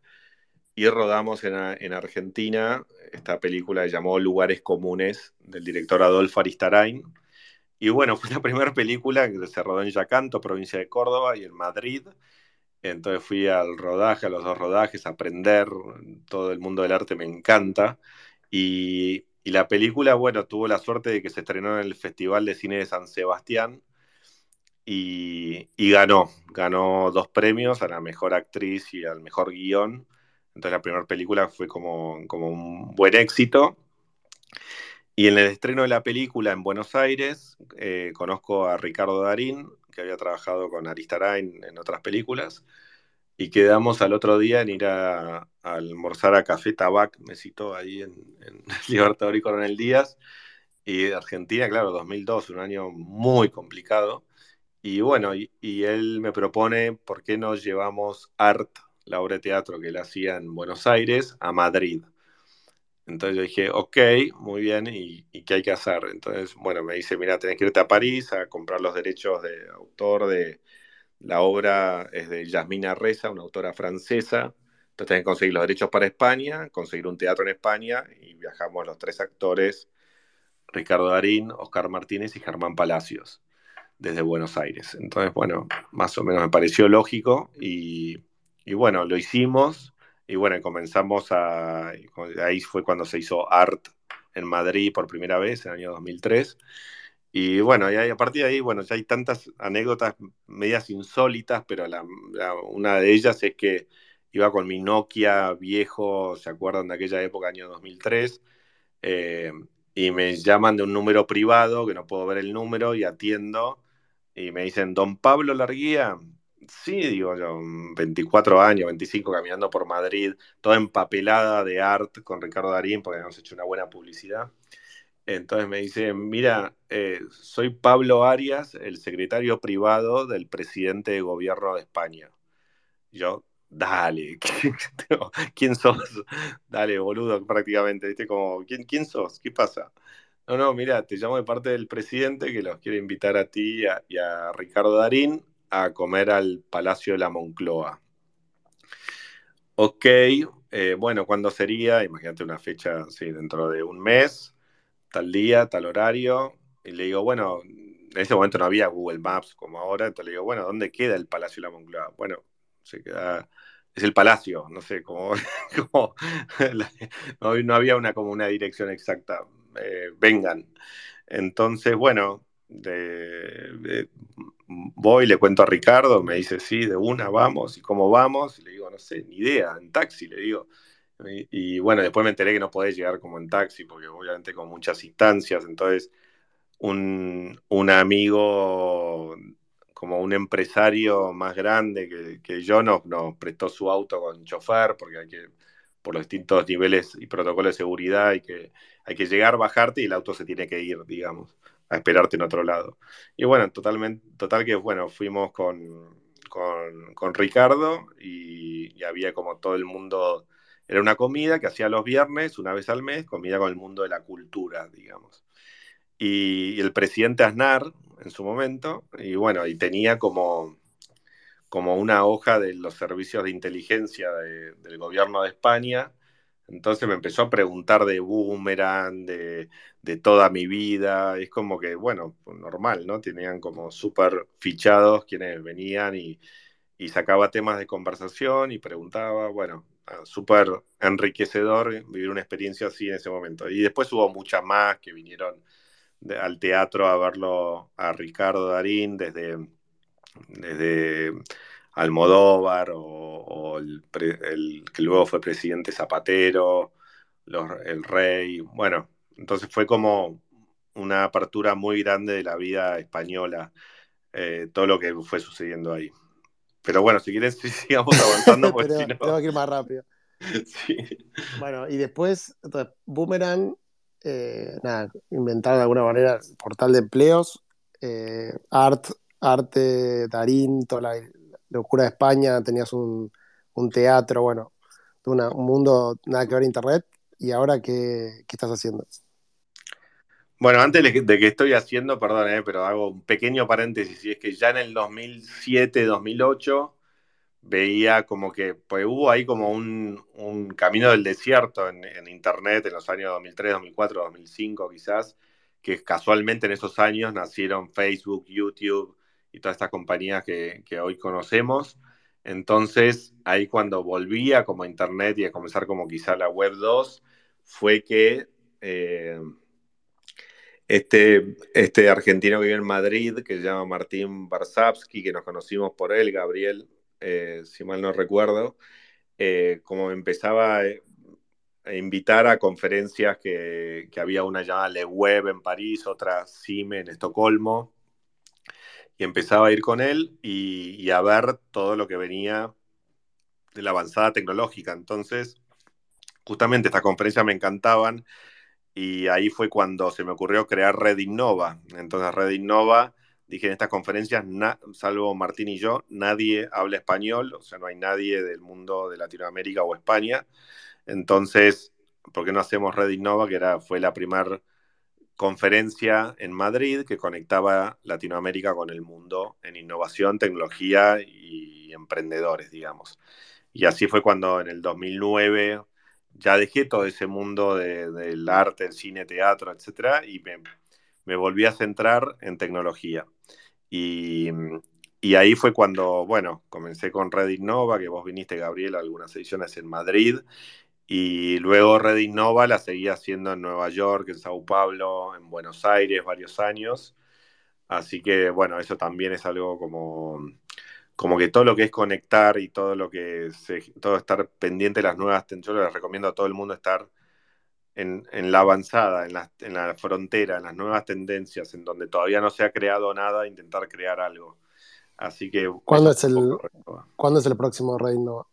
y rodamos en, Argentina esta película que llamó Lugares Comunes del director Adolfo Aristarain. Y bueno, fue la primera película que se rodó en Yacanto, provincia de Córdoba, y en Madrid. Entonces fui al rodaje, a los dos rodajes, a aprender. Todo el mundo del arte me encanta. Y, la película, bueno, tuvo la suerte de que se estrenó en el Festival de Cine de San Sebastián y, ganó, ganó dos premios a la mejor actriz y al mejor guion. Entonces la primera película fue como, como un buen éxito. Y en el estreno de la película en Buenos Aires, eh, conozco a Ricardo Darín, que había trabajado con Aristarain en otras películas, y quedamos al otro día en ir a, almorzar a Café Tabac, me citó ahí en, Libertador y Coronel Díaz, y Argentina, claro, 2002, un año muy complicado, y bueno, y, él me propone, ¿por qué no llevamos Art, la obra de teatro que él hacía en Buenos Aires, a Madrid? Entonces yo dije, ok, muy bien, ¿y, qué hay que hacer? Entonces, bueno, me dice, mira, tenés que irte a París a comprar los derechos de autor de la obra, es de Yasmina Reza, una autora francesa. Entonces tenés que conseguir los derechos para España, conseguir un teatro en España y viajamos los tres actores, Ricardo Darín, Oscar Martínez y Germán Palacios desde Buenos Aires. Entonces, bueno, más o menos me pareció lógico y, bueno, lo hicimos y bueno, comenzamos a... Ahí fue cuando se hizo Art en Madrid por primera vez, en el año 2003. Y bueno, y a partir de ahí, bueno, ya hay tantas anécdotas medias insólitas, pero una de ellas es que iba con mi Nokia viejo, ¿se acuerdan de aquella época, año 2003? Eh, y me llaman de un número privado, que no puedo ver el número, y atiendo, y me dicen, don Pablo Larguía, sí, digo yo, 24 años, 25 caminando por Madrid, toda empapelada de art con Ricardo Darín, porque hemos hecho una buena publicidad. Entonces me dice, mira, eh, soy Pablo Arias, el secretario privado del presidente de gobierno de España. Yo, dale, ¿quién sos? Dale, boludo, prácticamente, ¿viste? Como, ¿quién, quién sos? ¿Qué pasa? No, no, mira, te llamo de parte del presidente que los quiere invitar a ti y a, Ricardo Darín a comer al Palacio de la Moncloa. Ok, eh, bueno, ¿cuándo sería? Imagínate una fecha, sí, dentro de un mes, tal día, tal horario. Y le digo, bueno, en ese momento no había Google Maps como ahora, entonces le digo, bueno, ¿dónde queda el Palacio de la Moncloa? Bueno, se queda, es el Palacio, no sé, como, no, había una, como una dirección exacta. Eh, vengan. Entonces, bueno, voy, le cuento a Ricardo, me dice, sí, de una, vamos, ¿y cómo vamos? Y le digo, no sé, ni idea, en taxi, le digo. Y, bueno, después me enteré que no podés llegar como en taxi, porque obviamente con muchas instancias, entonces un, un amigo como un empresario más grande que, yo nos, nos, prestó su auto con chofer, porque hay que, por los distintos niveles y protocolos de seguridad, hay que, hay que llegar, bajarte y el auto se tiene que ir, digamos, a esperarte en otro lado. Y bueno, totalmente, total que, bueno, fuimos con, con, Ricardo y, había como todo el mundo, era una comida que hacía los viernes, una vez al mes, comida con el mundo de la cultura, digamos. Y, el presidente Aznar, en su momento, y bueno, y tenía como, como una hoja de los servicios de inteligencia del gobierno de España. Entonces me empezó a preguntar de Boomerang, de, de toda mi vida. Es como que, bueno, pues normal, ¿no? Tenían como súper fichados quienes venían y, y sacaba temas de conversación y preguntaba, bueno, ah, súper enriquecedor vivir una experiencia así en ese momento. Y después hubo muchas más que vinieron al teatro a verlo a Ricardo Darín desde, desde Almodóvar o, el, que luego fue presidente Zapatero, el rey, bueno, entonces fue como una apertura muy grande de la vida española, eh, todo lo que fue sucediendo ahí. Pero bueno, si quieres, sigamos avanzando. Porque si no... Tengo que ir más rápido. sí. Bueno, y después, entonces, Boomerang eh, nada, inventaron de alguna manera portal de empleos, eh, Art, Arte, Darín, toda la locura de España, tenías un, teatro, bueno, un mundo nada que ver Internet, y ahora qué, estás haciendo? Bueno, antes de que estoy haciendo, perdón, eh, pero hago un pequeño paréntesis, y es que ya en el 2007, 2008, veía como que pues, hubo ahí como un, camino del desierto en, Internet en los años 2003, 2004, 2005 quizás, que casualmente en esos años nacieron Facebook, YouTube y todas estas compañías que, hoy conocemos. Entonces, ahí cuando volvía como Internet y a comenzar como quizá la Web 2, fue que eh, este, este argentino que vive en Madrid, que se llama Martín Barsavsky, que nos conocimos por él, Gabriel, eh, si mal no recuerdo, eh, como empezaba eh, a invitar a conferencias que, había una llamada Le Web en París, otra CIME en Estocolmo, y empezaba a ir con él y, a ver todo lo que venía de la avanzada tecnológica. Entonces, justamente estas conferencias me encantaban y ahí fue cuando se me ocurrió crear Red Innova. Entonces, Red Innova dije en estas conferencias, salvo Martín y yo, nadie habla español, o sea, no hay nadie del mundo de Latinoamérica o España. Entonces, ¿por qué no hacemos Red Innova, que era, fue la primera conferencia en Madrid que conectaba Latinoamérica con el mundo en innovación, tecnología y emprendedores, digamos. Y así fue cuando en el 2009 ya dejé todo ese mundo del arte, el cine, teatro, etcétera, y me volví a centrar en tecnología. Y, ahí fue cuando, bueno, comencé con Red Innova, que vos viniste, Gabriel, a algunas ediciones en Madrid. Y luego Red Innova la seguí haciendo en Nueva York, en Sao Paulo, en Buenos Aires varios años. Así que, bueno, eso también es algo como, como que todo lo que es conectar y todo lo que se, todo estar pendiente de las nuevas, yo les recomiendo a todo el mundo estar en, la avanzada, en la, en la, frontera, en las nuevas tendencias, en donde todavía no se ha creado nada, intentar crear algo. Así que... ¿Cuándo, es el, ¿cuándo es el próximo Red Innova?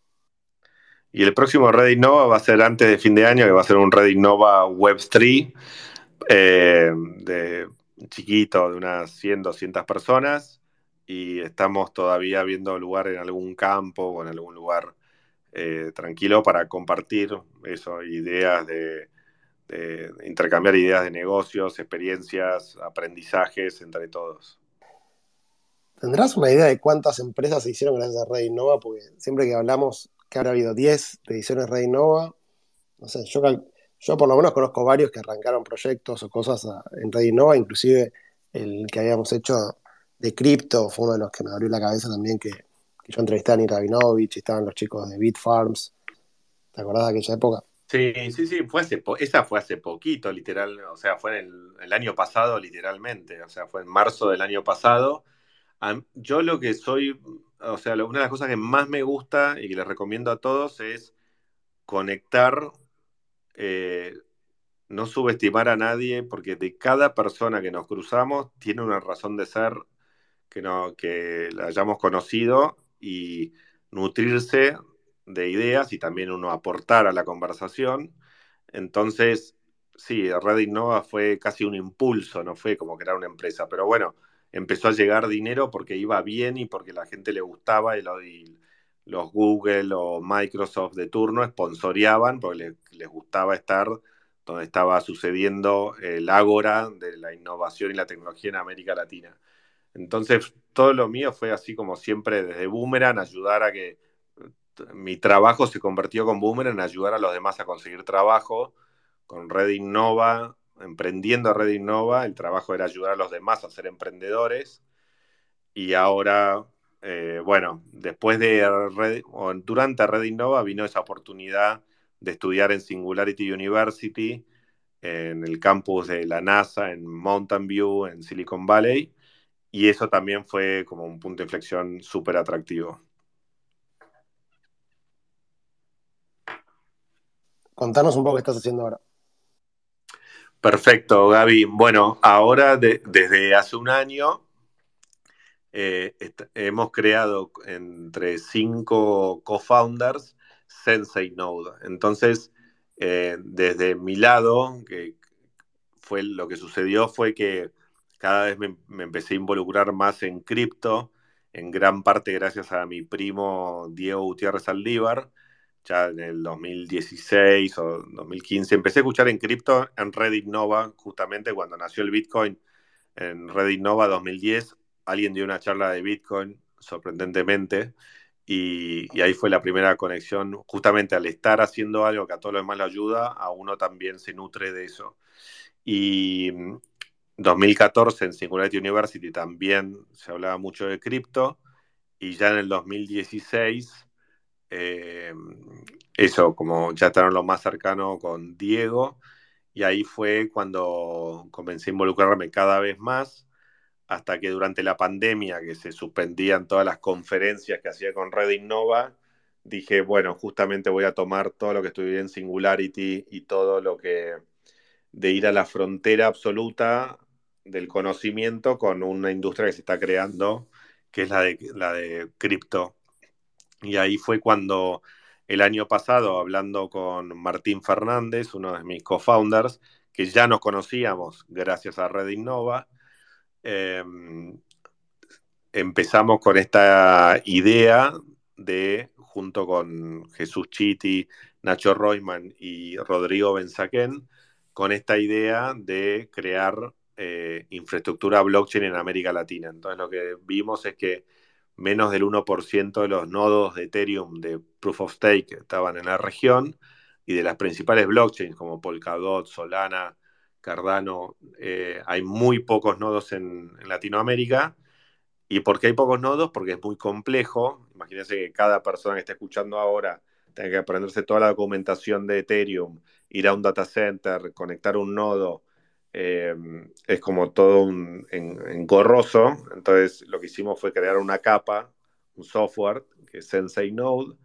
Y el próximo Red Innova va a ser antes de fin de año, que va a ser un Red Innova Web3, eh, de chiquito, de unas 100, 200 personas, y estamos todavía viendo lugar en algún campo o en algún lugar eh, tranquilo para compartir eso, ideas de, intercambiar ideas de negocios, experiencias, aprendizajes entre todos. ¿Tendrás una idea de cuántas empresas se hicieron gracias a Red Innova? Porque siempre que hablamos que habrá habido 10 ediciones Red Innova, no sé, yo, yo por lo menos conozco varios que arrancaron proyectos o cosas en Red Innova, inclusive el que habíamos hecho de cripto fue uno de los que me abrió la cabeza también, que, yo entrevisté a Nita Rabinovich estaban los chicos de Bitfarms. ¿Te acordás de aquella época? Sí, sí, sí, fue hace esa fue hace poquito, literal, o sea, fue en el, año pasado, literalmente, o sea, fue en marzo del año pasado. yo lo que soy, o sea, una de las cosas que más me gusta y que les recomiendo a todos es conectar, eh, no subestimar a nadie, porque de cada persona que nos cruzamos tiene una razón de ser que, no, la hayamos conocido y nutrirse de ideas y también uno aportar a la conversación. Entonces, sí, Red Innova fue casi un impulso, no fue como crear una empresa, pero bueno, empezó a llegar dinero porque iba bien y porque la gente le gustaba y, los Google o Microsoft de turno sponsoreaban porque les, gustaba estar donde estaba sucediendo el ágora de la innovación y la tecnología en América Latina. Entonces, todo lo mío fue así como siempre desde Boomerang, ayudar a que mi trabajo se convirtió con Boomerang ayudar a los demás a conseguir trabajo. Con Red Innova, emprendiendo Red Innova, el trabajo era ayudar a los demás a ser emprendedores. Y ahora, eh, bueno, después de Red, o durante Red Innova vino esa oportunidad de estudiar en Singularity University, en el campus de la NASA, en Mountain View, en Silicon Valley. Y eso también fue como un punto de inflexión súper atractivo. Contanos un poco qué estás haciendo ahora. Perfecto, Gaby. Bueno, ahora desde hace un año eh, hemos creado entre cinco co-founders Sensei Node. Entonces, eh, desde mi lado, que fue lo que sucedió fue que cada vez me, empecé a involucrar más en cripto, en gran parte gracias a mi primo Diego Gutiérrez Aldívar, ya en el 2016 o 2015. Empecé a escuchar en cripto en Reddit Nova, justamente cuando nació el Bitcoin en Reddit Nova 2010. Alguien dio una charla de Bitcoin, sorprendentemente, y, ahí fue la primera conexión. Justamente al estar haciendo algo que a todos los demás le ayuda, a uno también se nutre de eso. Y 2014 en Singularity University también se hablaba mucho de cripto, y ya en el 2016 eh, eso, como ya estaban lo más cercano con Diego, y ahí fue cuando comencé a involucrarme cada vez más, hasta que durante la pandemia, que se suspendían todas las conferencias que hacía con Red Innova, dije, bueno, justamente voy a tomar todo lo que estudié en Singularity y todo lo que de ir a la frontera absoluta del conocimiento con una industria que se está creando, que es la de, la de cripto. Y ahí fue cuando el año pasado, hablando con Martín Fernández, uno de mis co-founders, que ya nos conocíamos gracias a Red Innova, em, empezamos con esta idea de, junto con Jesús Chiti, Nacho Royman y Rodrigo Benzaquén, con esta idea de crear eh, infraestructura blockchain en América Latina. Entonces lo que vimos es que menos del 1% de los nodos de Ethereum de Proof of Stake estaban en la región y de las principales blockchains como Polkadot, Solana, Cardano, eh, hay muy pocos nodos en, Latinoamérica. ¿Y por qué hay pocos nodos? Porque es muy complejo. Imagínense que cada persona que está escuchando ahora tenga que aprenderse toda la documentación de Ethereum, ir a un data center, conectar un nodo, eh, es como todo un engorroso. Entonces lo que hicimos fue crear una capa, un software que es Sensei Node,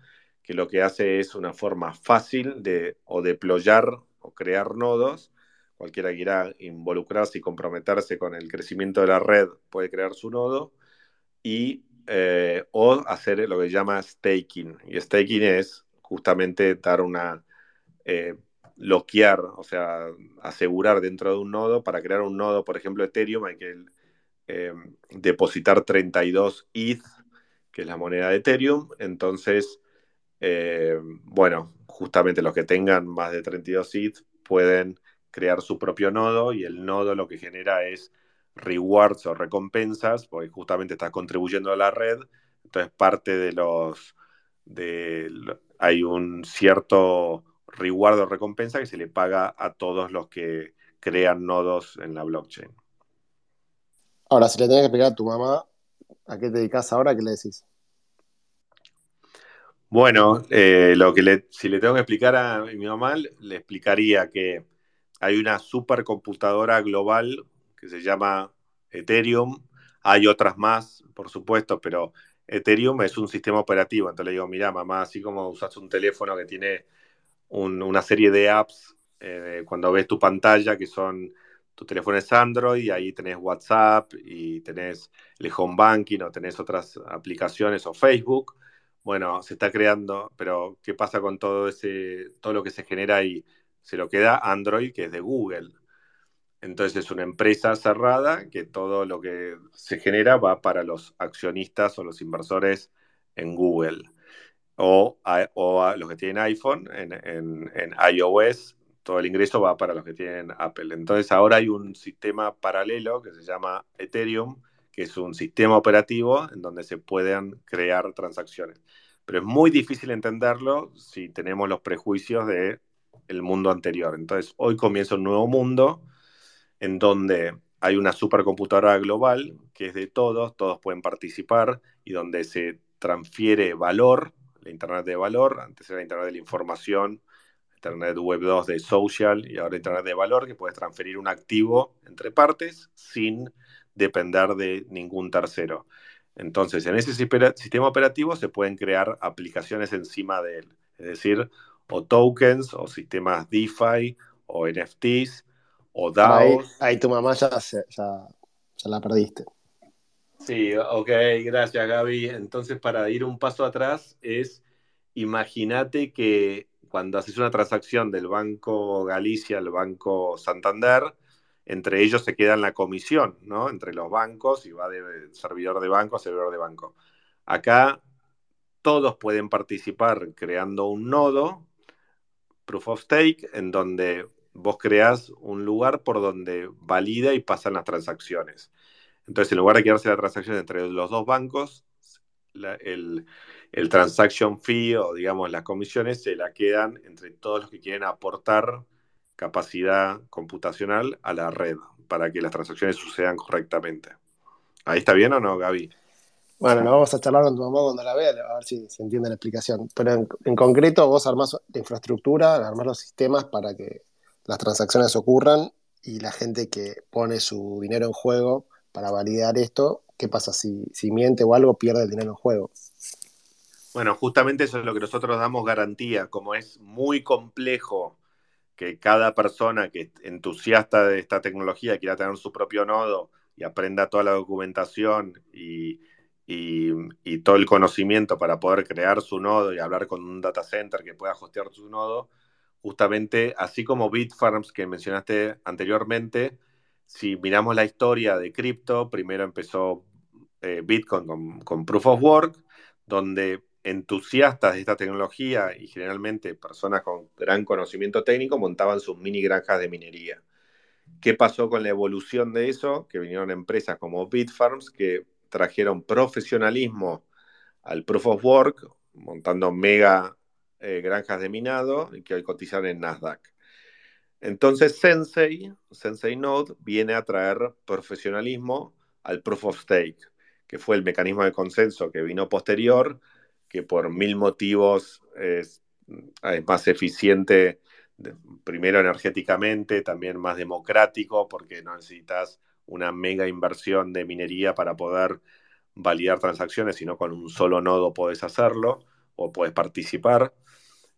que lo que hace es una forma fácil de o deployar o crear nodos. Cualquiera que quiera involucrarse y comprometerse con el crecimiento de la red puede crear su nodo y eh, o hacer lo que llama staking. Y staking es justamente dar una eh, bloquear, o sea, asegurar dentro de un nodo. Para crear un nodo, por ejemplo, Ethereum, hay que eh, depositar 32 ETH, que es la moneda de Ethereum. Entonces, eh, bueno, justamente los que tengan más de 32 ETH pueden crear su propio nodo y el nodo lo que genera es rewards o recompensas, porque justamente está contribuyendo a la red. Entonces, parte de los... Hay un cierto reward o recompensa que se le paga a todos los que crean nodos en la blockchain. Ahora, si le tenés que explicar a tu mamá a qué te dedicas ahora, ¿qué le decís? Bueno, eh, lo que le, si le tengo que explicar a mi mamá, le explicaría que hay una supercomputadora global que se llama Ethereum. Hay otras más, por supuesto, pero Ethereum es un sistema operativo. Entonces le digo, mira, mamá, así como usas un teléfono que tiene una serie de apps eh, cuando ves tu pantalla que son tu teléfono es Android y ahí tenés WhatsApp y tenés el home banking o tenés otras aplicaciones o Facebook. Bueno, se está creando, pero ¿qué pasa con todo ese, todo lo que se genera ahí? Se lo queda Android, que es de Google. Entonces es una empresa cerrada que todo lo que se genera va para los accionistas o los inversores en Google. O a, los que tienen iPhone en, en, iOS, todo el ingreso va para los que tienen Apple. Entonces ahora hay un sistema paralelo que se llama Ethereum, que es un sistema operativo en donde se pueden crear transacciones. Pero es muy difícil entenderlo si tenemos los prejuicios del el mundo anterior. Entonces hoy comienza un nuevo mundo en donde hay una supercomputadora global que es de todos, todos pueden participar y donde se transfiere valor, la Internet de valor, antes era Internet de la información, Internet Web 2 de social y ahora Internet de valor, que puedes transferir un activo entre partes sin depender de ningún tercero. Entonces, en ese sistema operativo se pueden crear aplicaciones encima de él, es decir, o tokens, o sistemas DeFi, o NFTs, o DAOs. Ahí, tu mamá ya, ya, la perdiste. Sí, ok, gracias Gaby. Entonces, para ir un paso atrás, es imagínate que cuando haces una transacción del Banco Galicia al Banco Santander, entre ellos se queda en la comisión, ¿no? Entre los bancos y va de servidor de banco a servidor de banco. Acá todos pueden participar creando un nodo, proof of stake, en donde vos creás un lugar por donde valida y pasan las transacciones. Entonces, en lugar de quedarse la transacción entre los dos bancos, el, transaction fee o, digamos, las comisiones se la quedan entre todos los que quieren aportar capacidad computacional a la red para que las transacciones sucedan correctamente. ¿Ahí está bien o no, Gaby? Bueno, lo vamos a charlar con tu mamá cuando la vea, a ver si se entiende la explicación. Pero en, concreto, vos armás la infraestructura, armás los sistemas para que las transacciones ocurran y la gente que pone su dinero en juego para validar esto, ¿qué pasa? Si, si miente o algo, pierde el dinero en juego. Bueno, justamente eso es lo que nosotros damos garantía, como es muy complejo que cada persona que entusiasta de esta tecnología quiera tener su propio nodo y aprenda toda la documentación y, y, todo el conocimiento para poder crear su nodo y hablar con un data center que pueda hostear su nodo, justamente, así como Bitfarms que mencionaste anteriormente, si miramos la historia de cripto, primero empezó eh, Bitcoin con, Proof of Work, donde entusiastas de esta tecnología y generalmente personas con gran conocimiento técnico montaban sus mini granjas de minería. ¿Qué pasó con la evolución de eso? Que vinieron empresas como Bitfarms que trajeron profesionalismo al Proof of Work, montando mega eh, granjas de minado y que hoy cotizan en Nasdaq. Entonces Sensei, Sensei Node, viene a traer profesionalismo al Proof of Stake, que fue el mecanismo de consenso que vino posterior, que por mil motivos es, más eficiente, primero energéticamente, también más democrático, porque no necesitas una mega inversión de minería para poder validar transacciones, sino con un solo nodo puedes hacerlo o puedes participar.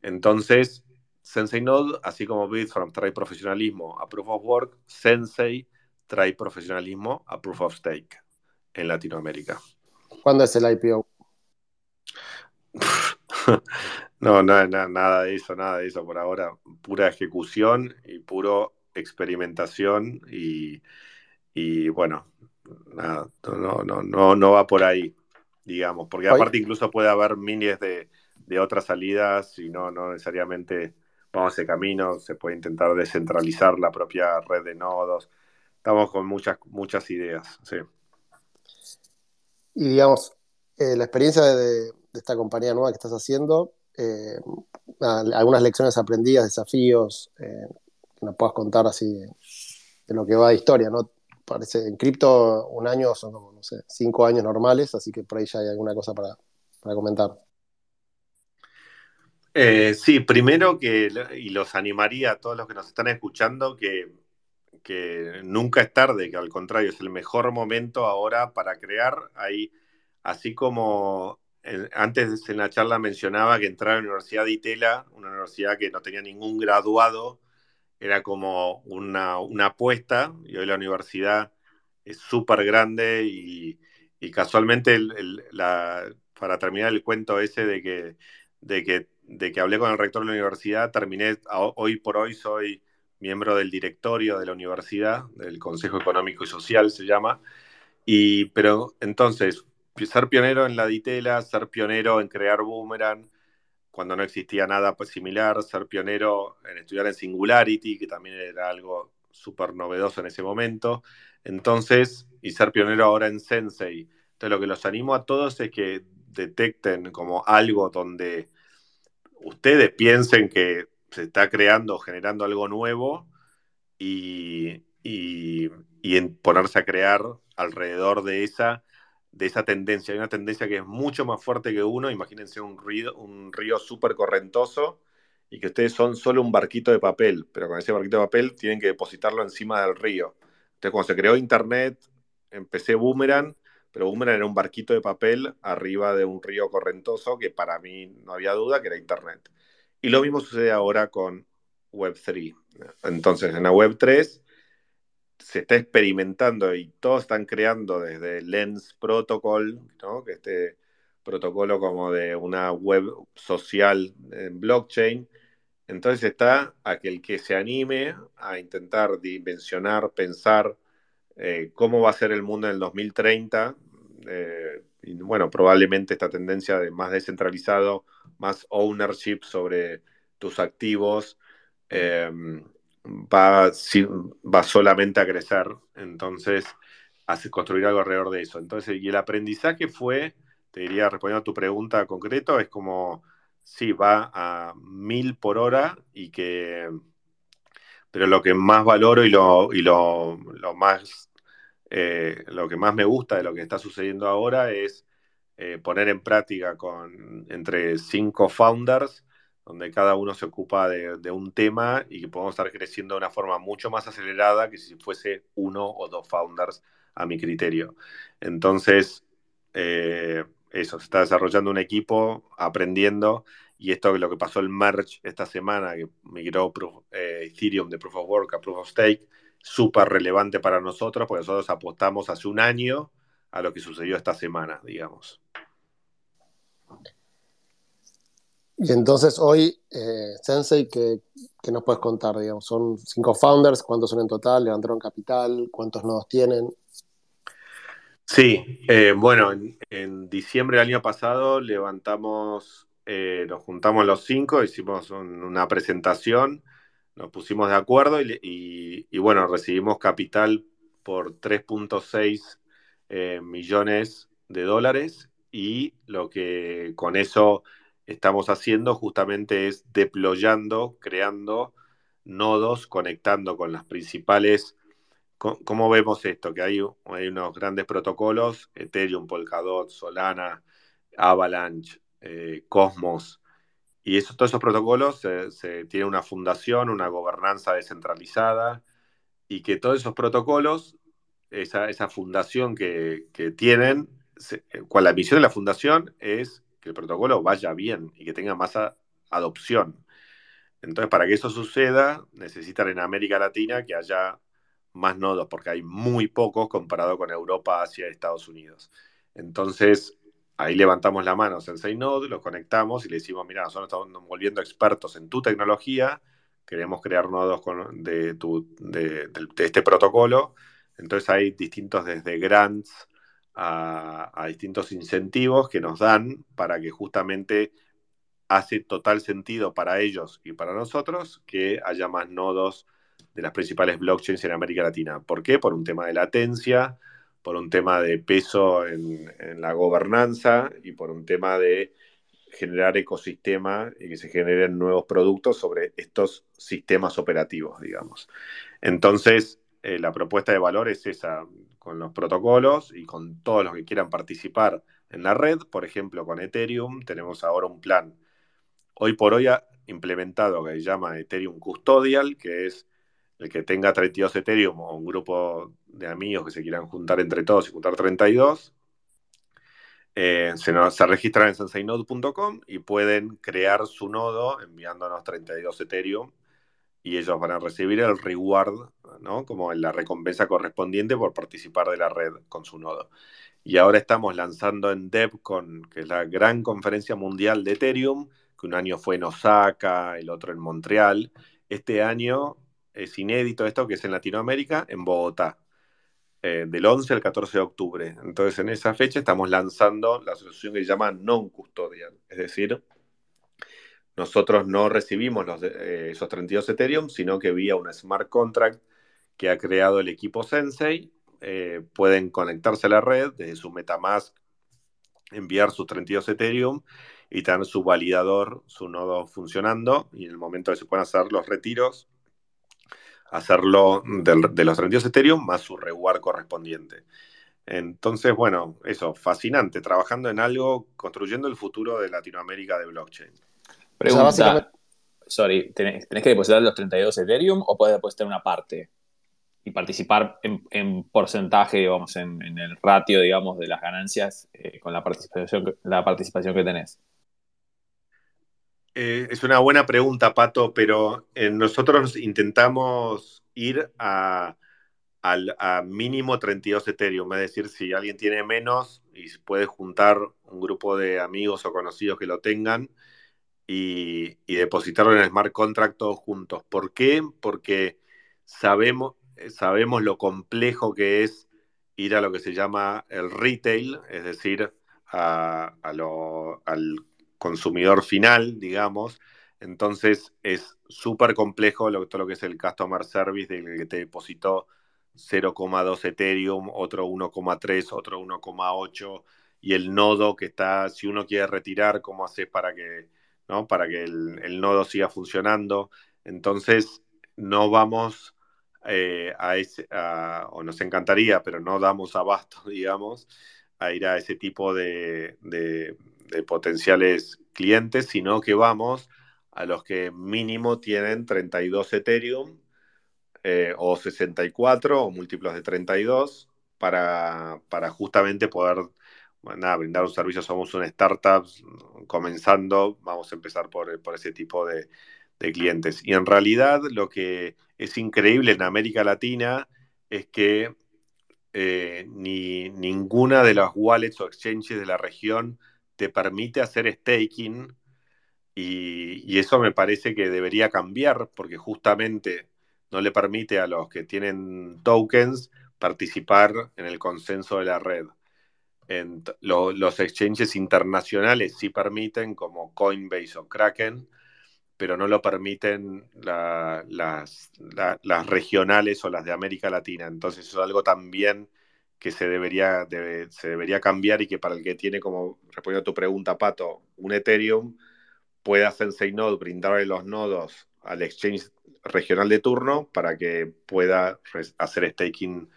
Entonces, Sensei Node, así como Bitfarm trae profesionalismo a Proof of Work, Sensei trae profesionalismo a Proof of Stake en Latinoamérica. ¿Cuándo es el IPO? no, nada de eso, nada de eso por ahora. Pura ejecución y puro experimentación y, bueno, nada, no, no, no, no va por ahí, digamos, porque aparte incluso puede haber miles de, de otras salidas y no, no necesariamente vamos ese camino, se puede intentar descentralizar la propia red de nodos. Estamos con muchas, muchas ideas, sí. Y digamos, eh, la experiencia de, esta compañía nueva que estás haciendo, eh, algunas lecciones aprendidas, desafíos, eh, que nos puedas contar así de, lo que va de historia, ¿no? Parece, en cripto un año son como, no sé, cinco años normales, así que por ahí ya hay alguna cosa para, para comentar. Eh, sí, primero que, y los animaría a todos los que nos están escuchando, que, nunca es tarde, que al contrario es el mejor momento ahora para crear. Hay, así como antes en la charla mencionaba que entrar a la Universidad de Itela, una universidad que no tenía ningún graduado, era como una, apuesta, y hoy la universidad es súper grande y, casualmente para terminar el cuento ese de que, de, que, de que hablé con el rector de la universidad, terminé, hoy por hoy soy miembro del directorio de la universidad, del Consejo Económico y Social se llama, y, pero entonces, ser pionero en la Ditela, ser pionero en crear Boomerang, cuando no existía nada pues, similar, ser pionero en estudiar en Singularity, que también era algo súper novedoso en ese momento, entonces, y ser pionero ahora en Sensei. Entonces, lo que los animo a todos es que detecten como algo donde ustedes piensen que se está creando, generando algo nuevo y, y, en ponerse a crear alrededor de esa, de esa tendencia. Hay una tendencia que es mucho más fuerte que uno. Imagínense un río, un río súper correntoso y que ustedes son solo un barquito de papel, pero con ese barquito de papel tienen que depositarlo encima del río. Entonces, cuando se creó Internet, empecé Boomerang, pero Boomerang era un barquito de papel arriba de un río correntoso que para mí no había duda que era Internet. Y lo mismo sucede ahora con Web3. Entonces, en la Web3 se está experimentando y todos están creando desde Lens Protocol, ¿no? que este protocolo como de una web social en blockchain. Entonces está aquel que se anime a intentar dimensionar, pensar eh, cómo va a ser el mundo en el 2030. Eh, y bueno, probablemente esta tendencia de más descentralizado, más ownership sobre tus activos, va, va solamente a crecer. Entonces, hace construir algo alrededor de eso. Entonces, y el aprendizaje fue, te diría, respondiendo a tu pregunta concreto, es como, sí, va a mil por hora y que, pero lo que más valoro y lo, y lo, más, eh, lo que más me gusta de lo que está sucediendo ahora es eh, poner en práctica con entre cinco founders donde cada uno se ocupa de, un tema y que podemos estar creciendo de una forma mucho más acelerada que si fuese uno o dos founders a mi criterio. Entonces, eh, eso, se está desarrollando un equipo, aprendiendo, y esto es lo que pasó el merge esta semana, que migró eh, Ethereum de Proof of Work a Proof of Stake, súper relevante para nosotros, porque nosotros apostamos hace un año a lo que sucedió esta semana, digamos. Y entonces hoy, eh, Sensei, ¿qué, nos puedes contar? Digamos? Son cinco founders, ¿cuántos son en total? ¿Levantaron capital? ¿Cuántos nodos tienen? Sí, eh, bueno, en, diciembre del año pasado levantamos, eh, nos juntamos los cinco, hicimos una presentación, nos pusimos de acuerdo y, bueno, recibimos capital por 3.6 millones de dólares y lo que con eso estamos haciendo justamente es deployando, creando nodos, conectando con las principales... ¿Cómo vemos esto? Que hay, hay unos grandes protocolos, Ethereum, Polkadot, Solana, Avalanche, eh, Cosmos, y eso, todos esos protocolos se, tienen una fundación, una gobernanza descentralizada, y que todos esos protocolos, esa, esa fundación que, que tienen, cual la misión de la fundación es que el protocolo vaya bien y que tenga más adopción. Entonces, para que eso suceda, necesitan en América Latina que haya más nodos, porque hay muy pocos comparado con Europa, Asia Estados Unidos. Entonces, ahí levantamos la mano en Node, los conectamos y le decimos, mira, nosotros estamos volviendo expertos en tu tecnología, queremos crear nodos de, este protocolo. Entonces hay distintos desde grants a, distintos incentivos que nos dan para que justamente hace total sentido para ellos y para nosotros que haya más nodos de las principales blockchains en América Latina. ¿Por qué? Por un tema de latencia, por un tema de peso en, la gobernanza y por un tema de generar ecosistema y que se generen nuevos productos sobre estos sistemas operativos, digamos. Entonces, eh, la propuesta de valor es esa, con los protocolos y con todos los que quieran participar en la red. Por ejemplo, con Ethereum tenemos ahora un plan hoy por hoy implementado que se llama Ethereum Custodial, que es el que tenga 32 Ethereum o un grupo de amigos que se quieran juntar entre todos y juntar 32. Eh, se, nos, se registran en sensainode.com y pueden crear su nodo enviándonos 32 Ethereum y ellos van a recibir el reward, ¿no? Como la recompensa correspondiente por participar de la red con su nodo. Y ahora estamos lanzando en DevCon, que es la gran conferencia mundial de Ethereum, que un año fue en Osaka, el otro en Montreal. Este año es inédito esto, que es en Latinoamérica, en Bogotá, eh, del 11 al 14 de octubre. Entonces, en esa fecha estamos lanzando la solución que se llama non-custodial, es decir, nosotros no recibimos los, eh, esos 32 Ethereum, sino que vía un smart contract que ha creado el equipo Sensei, eh, pueden conectarse a la red desde su Metamask, enviar sus 32 Ethereum y tener su validador, su nodo funcionando y en el momento que se puedan hacer los retiros, hacerlo de los 32 Ethereum más su reward correspondiente. Entonces, bueno, eso, fascinante, trabajando en algo, construyendo el futuro de Latinoamérica de blockchain. Pregunta, sorry, ¿tenés, que depositar los 32 Ethereum o puedes depositar una parte? Y participar en, porcentaje, digamos, en, el ratio, digamos, de las ganancias eh, con la participación, la participación que tenés. Eh, es una buena pregunta, Pato, pero eh, nosotros intentamos ir a, a, mínimo 32 Ethereum, es decir, si alguien tiene menos y puede juntar un grupo de amigos o conocidos que lo tengan, y, depositarlo en el smart contract todos juntos. ¿Por qué? Porque sabemos, sabemos lo complejo que es ir a lo que se llama el retail, es decir, a, al consumidor final, digamos. Entonces es súper complejo lo, todo lo que es el customer service del que te depositó 0,2 Ethereum, otro 1,3, otro 1,8 y el nodo que está, si uno quiere retirar, ¿cómo haces para que para que el, nodo siga funcionando. Entonces, no vamos eh, a ese, o nos encantaría, pero no damos abasto, digamos, a ir a ese tipo de, potenciales clientes, sino que vamos a los que mínimo tienen 32 Ethereum eh, o 64 o múltiplos de 32 para, para justamente poder nada, brindar un servicio, somos una startup comenzando, vamos a empezar por, ese tipo de, clientes. Y en realidad lo que es increíble en América Latina es que eh, ni ninguna de las wallets o exchanges de la región te permite hacer staking y, eso me parece que debería cambiar porque justamente no le permite a los que tienen tokens participar en el consenso de la red los exchanges internacionales sí permiten, como Coinbase o Kraken, pero no lo permiten las, las, regionales o las de América Latina. Entonces eso es algo también que se debería, se debería cambiar y que para el que tiene, como respondiendo a tu pregunta, Pato, un Ethereum, pueda Sensei Node brindarle los nodos al exchange regional de turno para que pueda hacer staking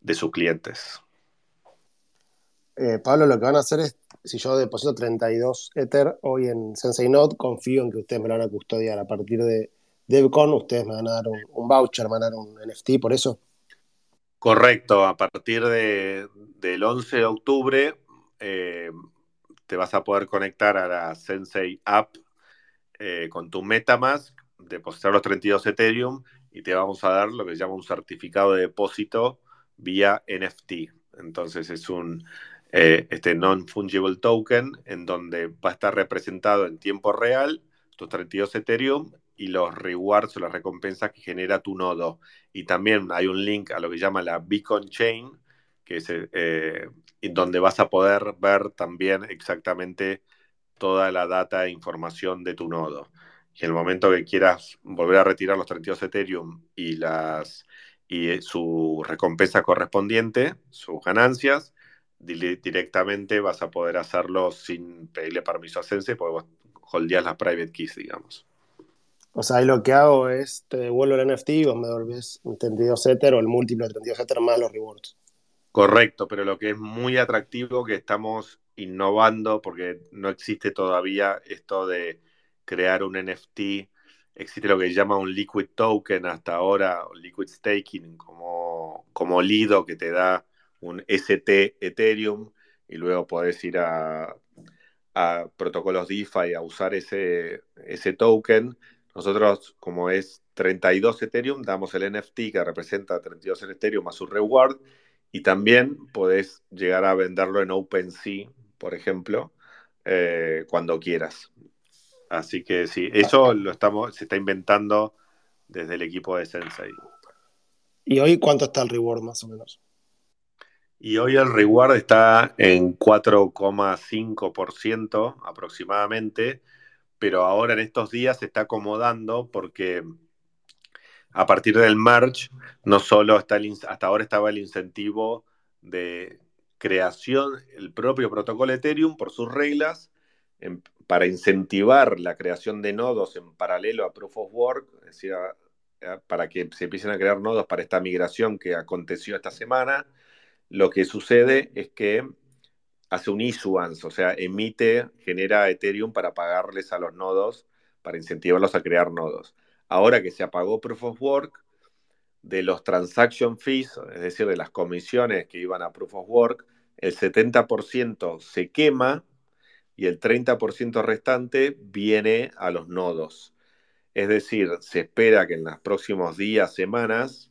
de sus clientes. Eh, Pablo, lo que van a hacer es, si yo deposito 32 Ether hoy en Sensei Node, confío en que ustedes me lo van a custodiar. A partir de DevCon, ustedes me van a dar un, voucher, me van a dar un NFT, por eso. Correcto, a partir del 11 de octubre eh, te vas a poder conectar a la Sensei App eh, con tu Metamask, depositar los 32 Ethereum y te vamos a dar lo que se llama un certificado de depósito vía NFT. Entonces es un, eh, este non-fungible token, en donde va a estar representado en tiempo real tus 32 Ethereum y los rewards o las recompensas que genera tu nodo. Y también hay un link a lo que llama la Beacon Chain, que es eh, donde vas a poder ver también exactamente toda la data e información de tu nodo. Y en el momento que quieras volver a retirar los 32 Ethereum y, las, y eh, su recompensa correspondiente, sus ganancias, directamente vas a poder hacerlo sin pedirle permiso a Sense porque vos holdeas las private keys, digamos. O sea, ahí lo que hago es te devuelvo el NFT y vos me devolves un 32 Ether o el múltiplo de 32 Ether más los rewards. Correcto, pero lo que es muy atractivo que estamos innovando porque no existe todavía esto de crear un NFT. Existe lo que se llama un liquid token hasta ahora, liquid staking, como, como Lido que te da un ST Ethereum, y luego podés ir a, a protocolos DeFi a usar ese, ese token. Nosotros, como es 32 Ethereum, damos el NFT que representa 32 Ethereum a su reward y también podés llegar a venderlo en OpenSea, por ejemplo, eh, cuando quieras. Así que sí, eso lo estamos, se está inventando desde el equipo de Sensei. ¿Y hoy cuánto está el reward más o menos? Y hoy el reward está en 4,5% aproximadamente, pero ahora en estos días se está acomodando porque a partir del merge no solo está el, hasta ahora estaba el incentivo de creación, el propio protocolo Ethereum por sus reglas, para incentivar la creación de nodos en paralelo a Proof of Work, es decir, para que se empiecen a crear nodos para esta migración que aconteció esta semana. Lo que sucede es que hace un issuance, o sea, emite, genera Ethereum para pagarles a los nodos, para incentivarlos a crear nodos. Ahora que se apagó Proof of Work, de los transaction fees, es decir, de las comisiones que iban a Proof of Work, el 70% se quema y el 30% restante viene a los nodos. Es decir, se espera que en los próximos días, semanas,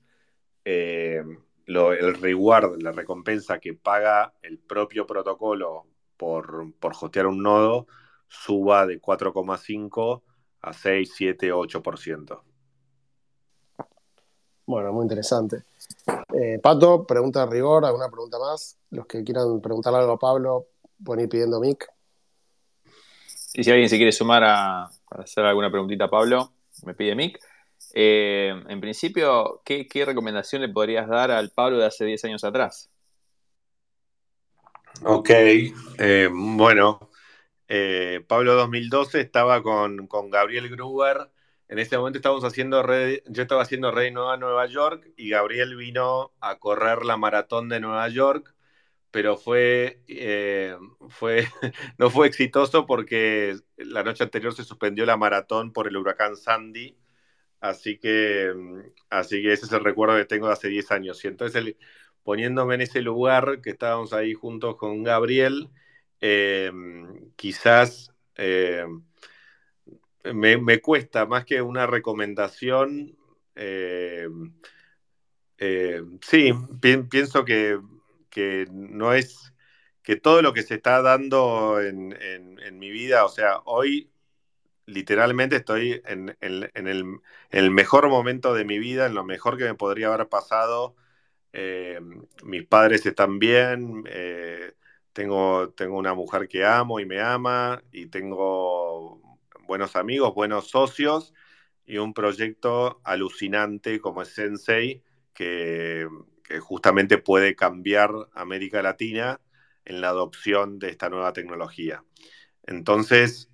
eh, el reward, la recompensa que paga el propio protocolo por, por hostear un nodo suba de 4,5 a 6, 7, 8%. Bueno, muy interesante. Eh, Pato, pregunta de rigor, ¿alguna pregunta más? Los que quieran preguntarle algo a Pablo, pueden ir pidiendo mic. Y si alguien se quiere sumar a, a hacer alguna preguntita a Pablo, me pide mic. Eh, en principio, ¿qué, recomendación le podrías dar al Pablo de hace 10 años atrás? Ok, eh, bueno, eh, Pablo 2012 estaba con, Gabriel Gruber. En ese momento estábamos haciendo yo estaba haciendo Red Nueva Nueva York y Gabriel vino a correr la maratón de Nueva York, pero fue, fue, no fue exitoso porque la noche anterior se suspendió la maratón por el huracán Sandy Así que, mm, así que ese es el recuerdo que tengo de hace 10 años. Y entonces, poniéndome en ese lugar que estábamos ahí juntos con Gabriel, eh, quizás eh, me, cuesta más que una recomendación. Eh, sí, pienso que, no es que todo lo que se está dando en mi vida, o sea, hoy literalmente estoy en, el, mejor momento de mi vida, en lo mejor que me podría haber pasado. Eh, mis padres están bien, eh, tengo, tengo una mujer que amo y me ama, y tengo buenos amigos, buenos socios, y un proyecto alucinante como es Sensei, que, que justamente puede cambiar América Latina en la adopción de esta nueva tecnología. Entonces,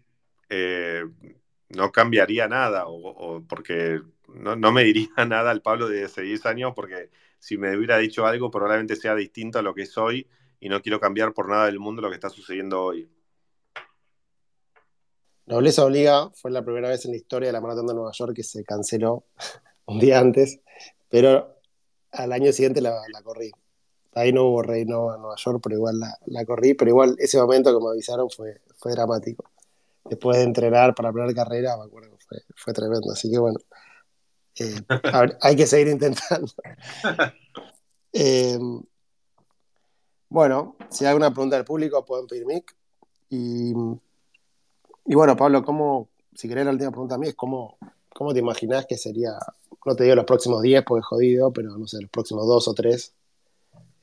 eh, no cambiaría nada, o, porque no, me diría nada al Pablo de hace 10 años, porque si me hubiera dicho algo, probablemente sea distinto a lo que soy y no quiero cambiar por nada del mundo lo que está sucediendo hoy. Nobleza Obliga fue la primera vez en la historia de la maratón de Nueva York que se canceló un día antes, pero al año siguiente la, corrí. Ahí no hubo rey no a Nueva York, pero igual la, corrí, pero igual ese momento que me avisaron fue, fue dramático después de entrenar para la carrera, me acuerdo que fue, tremendo. Así que bueno, eh, hay que seguir intentando. Eh, bueno, si hay alguna pregunta del público, pueden pedir mic. Y, bueno, Pablo, ¿cómo, si querés la última pregunta a mí, es cómo, cómo te imaginás que sería, no te digo los próximos 10 porque es jodido, pero no sé, los próximos 2 o 3,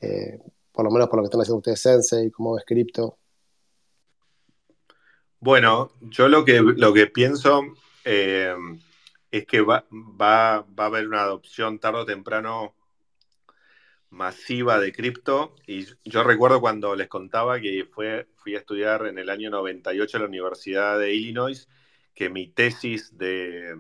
eh, por lo menos por lo que están haciendo ustedes Sensei, cómo ves cripto. Bueno, yo lo que, lo que pienso eh, es que va, va, a haber una adopción tarde o temprano masiva de cripto. Y yo recuerdo cuando les contaba que fue, fui a estudiar en el año 98 en la Universidad de Illinois, que mi tesis de,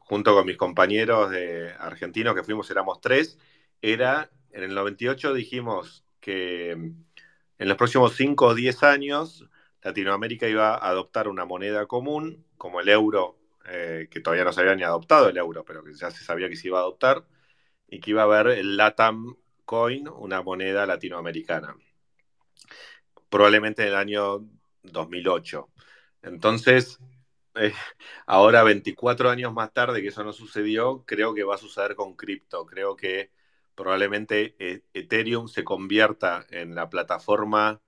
junto con mis compañeros de argentinos, que fuimos, éramos tres, era, en el 98 dijimos que en los próximos 5 o 10 años Latinoamérica iba a adoptar una moneda común, como el euro, eh, que todavía no se había ni adoptado el euro, pero que ya se sabía que se iba a adoptar, y que iba a haber el LATAM Coin, una moneda latinoamericana. probablemente en el año 2008. Entonces, eh, ahora 24 años más tarde que eso no sucedió, creo que va a suceder con cripto. Creo que probablemente eh, Ethereum se convierta en la plataforma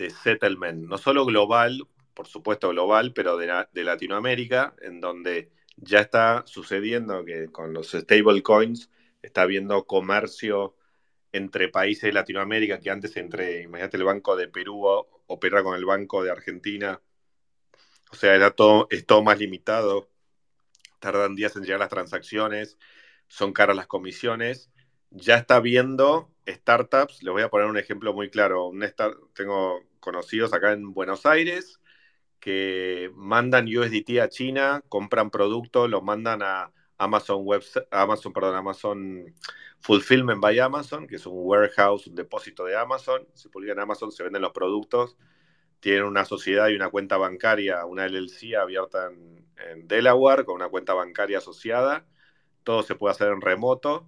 de settlement, no solo global, por supuesto global, pero de, de Latinoamérica, en donde ya está sucediendo que con los stablecoins está habiendo comercio entre países de Latinoamérica, que antes entre, imagínate, el Banco de Perú opera con el Banco de Argentina, o sea, era todo, es todo más limitado, tardan días en llegar las transacciones, son caras las comisiones, ya está viendo startups, les voy a poner un ejemplo muy claro, tengo conocidos acá en Buenos Aires que mandan USDT a China, compran productos, los mandan a Amazon Web, Amazon, perdón, Amazon Fulfillment by Amazon, que es un warehouse, un depósito de Amazon. Se publica en Amazon, se venden los productos. Tienen una sociedad y una cuenta bancaria, una LLC abierta en, en Delaware con una cuenta bancaria asociada. Todo se puede hacer en remoto.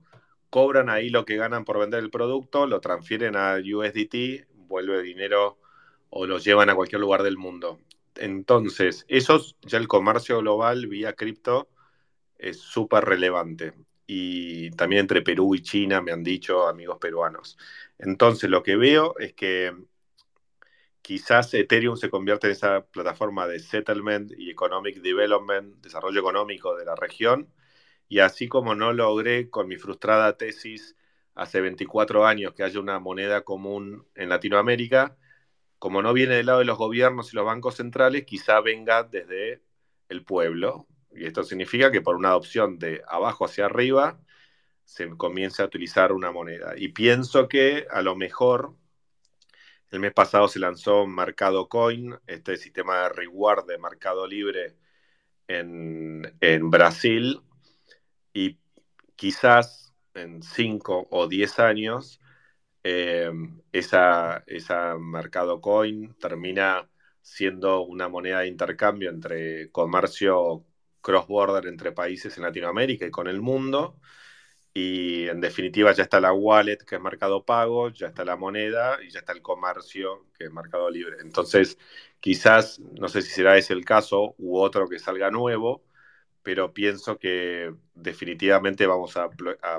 Cobran ahí lo que ganan por vender el producto, lo transfieren a USDT, vuelve dinero o lo llevan a cualquier lugar del mundo. Entonces, esos, ya el comercio global vía cripto es súper relevante. Y también entre Perú y China me han dicho amigos peruanos. Entonces, lo que veo es que quizás Ethereum se convierte en esa plataforma de settlement y economic development, desarrollo económico de la región. Y así como no logré con mi frustrada tesis hace 24 años que haya una moneda común en Latinoamérica, como no viene del lado de los gobiernos y los bancos centrales, quizá venga desde el pueblo, y esto significa que por una adopción de abajo hacia arriba se comience a utilizar una moneda. Y pienso que a lo mejor el mes pasado se lanzó Mercado Coin, este sistema de reward de Mercado Libre en, Brasil, y quizás en 5 o 10 años eh, esa, esa Mercado Coin termina siendo una moneda de intercambio entre comercio cross-border entre países en Latinoamérica y con el mundo. Y en definitiva ya está la wallet, que es Mercado Pago, ya está la moneda y ya está el comercio, que es Mercado Libre. Entonces, quizás, no sé si será ese el caso u otro que salga nuevo, pero pienso que definitivamente vamos a,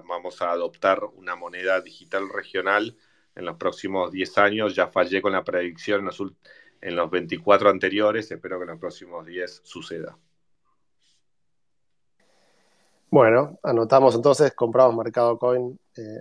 vamos a adoptar una moneda digital regional en los próximos 10 años. Ya fallé con la predicción en los, en los 24 anteriores, espero que en los próximos 10 suceda. Bueno, anotamos entonces, compramos Mercado Coin eh,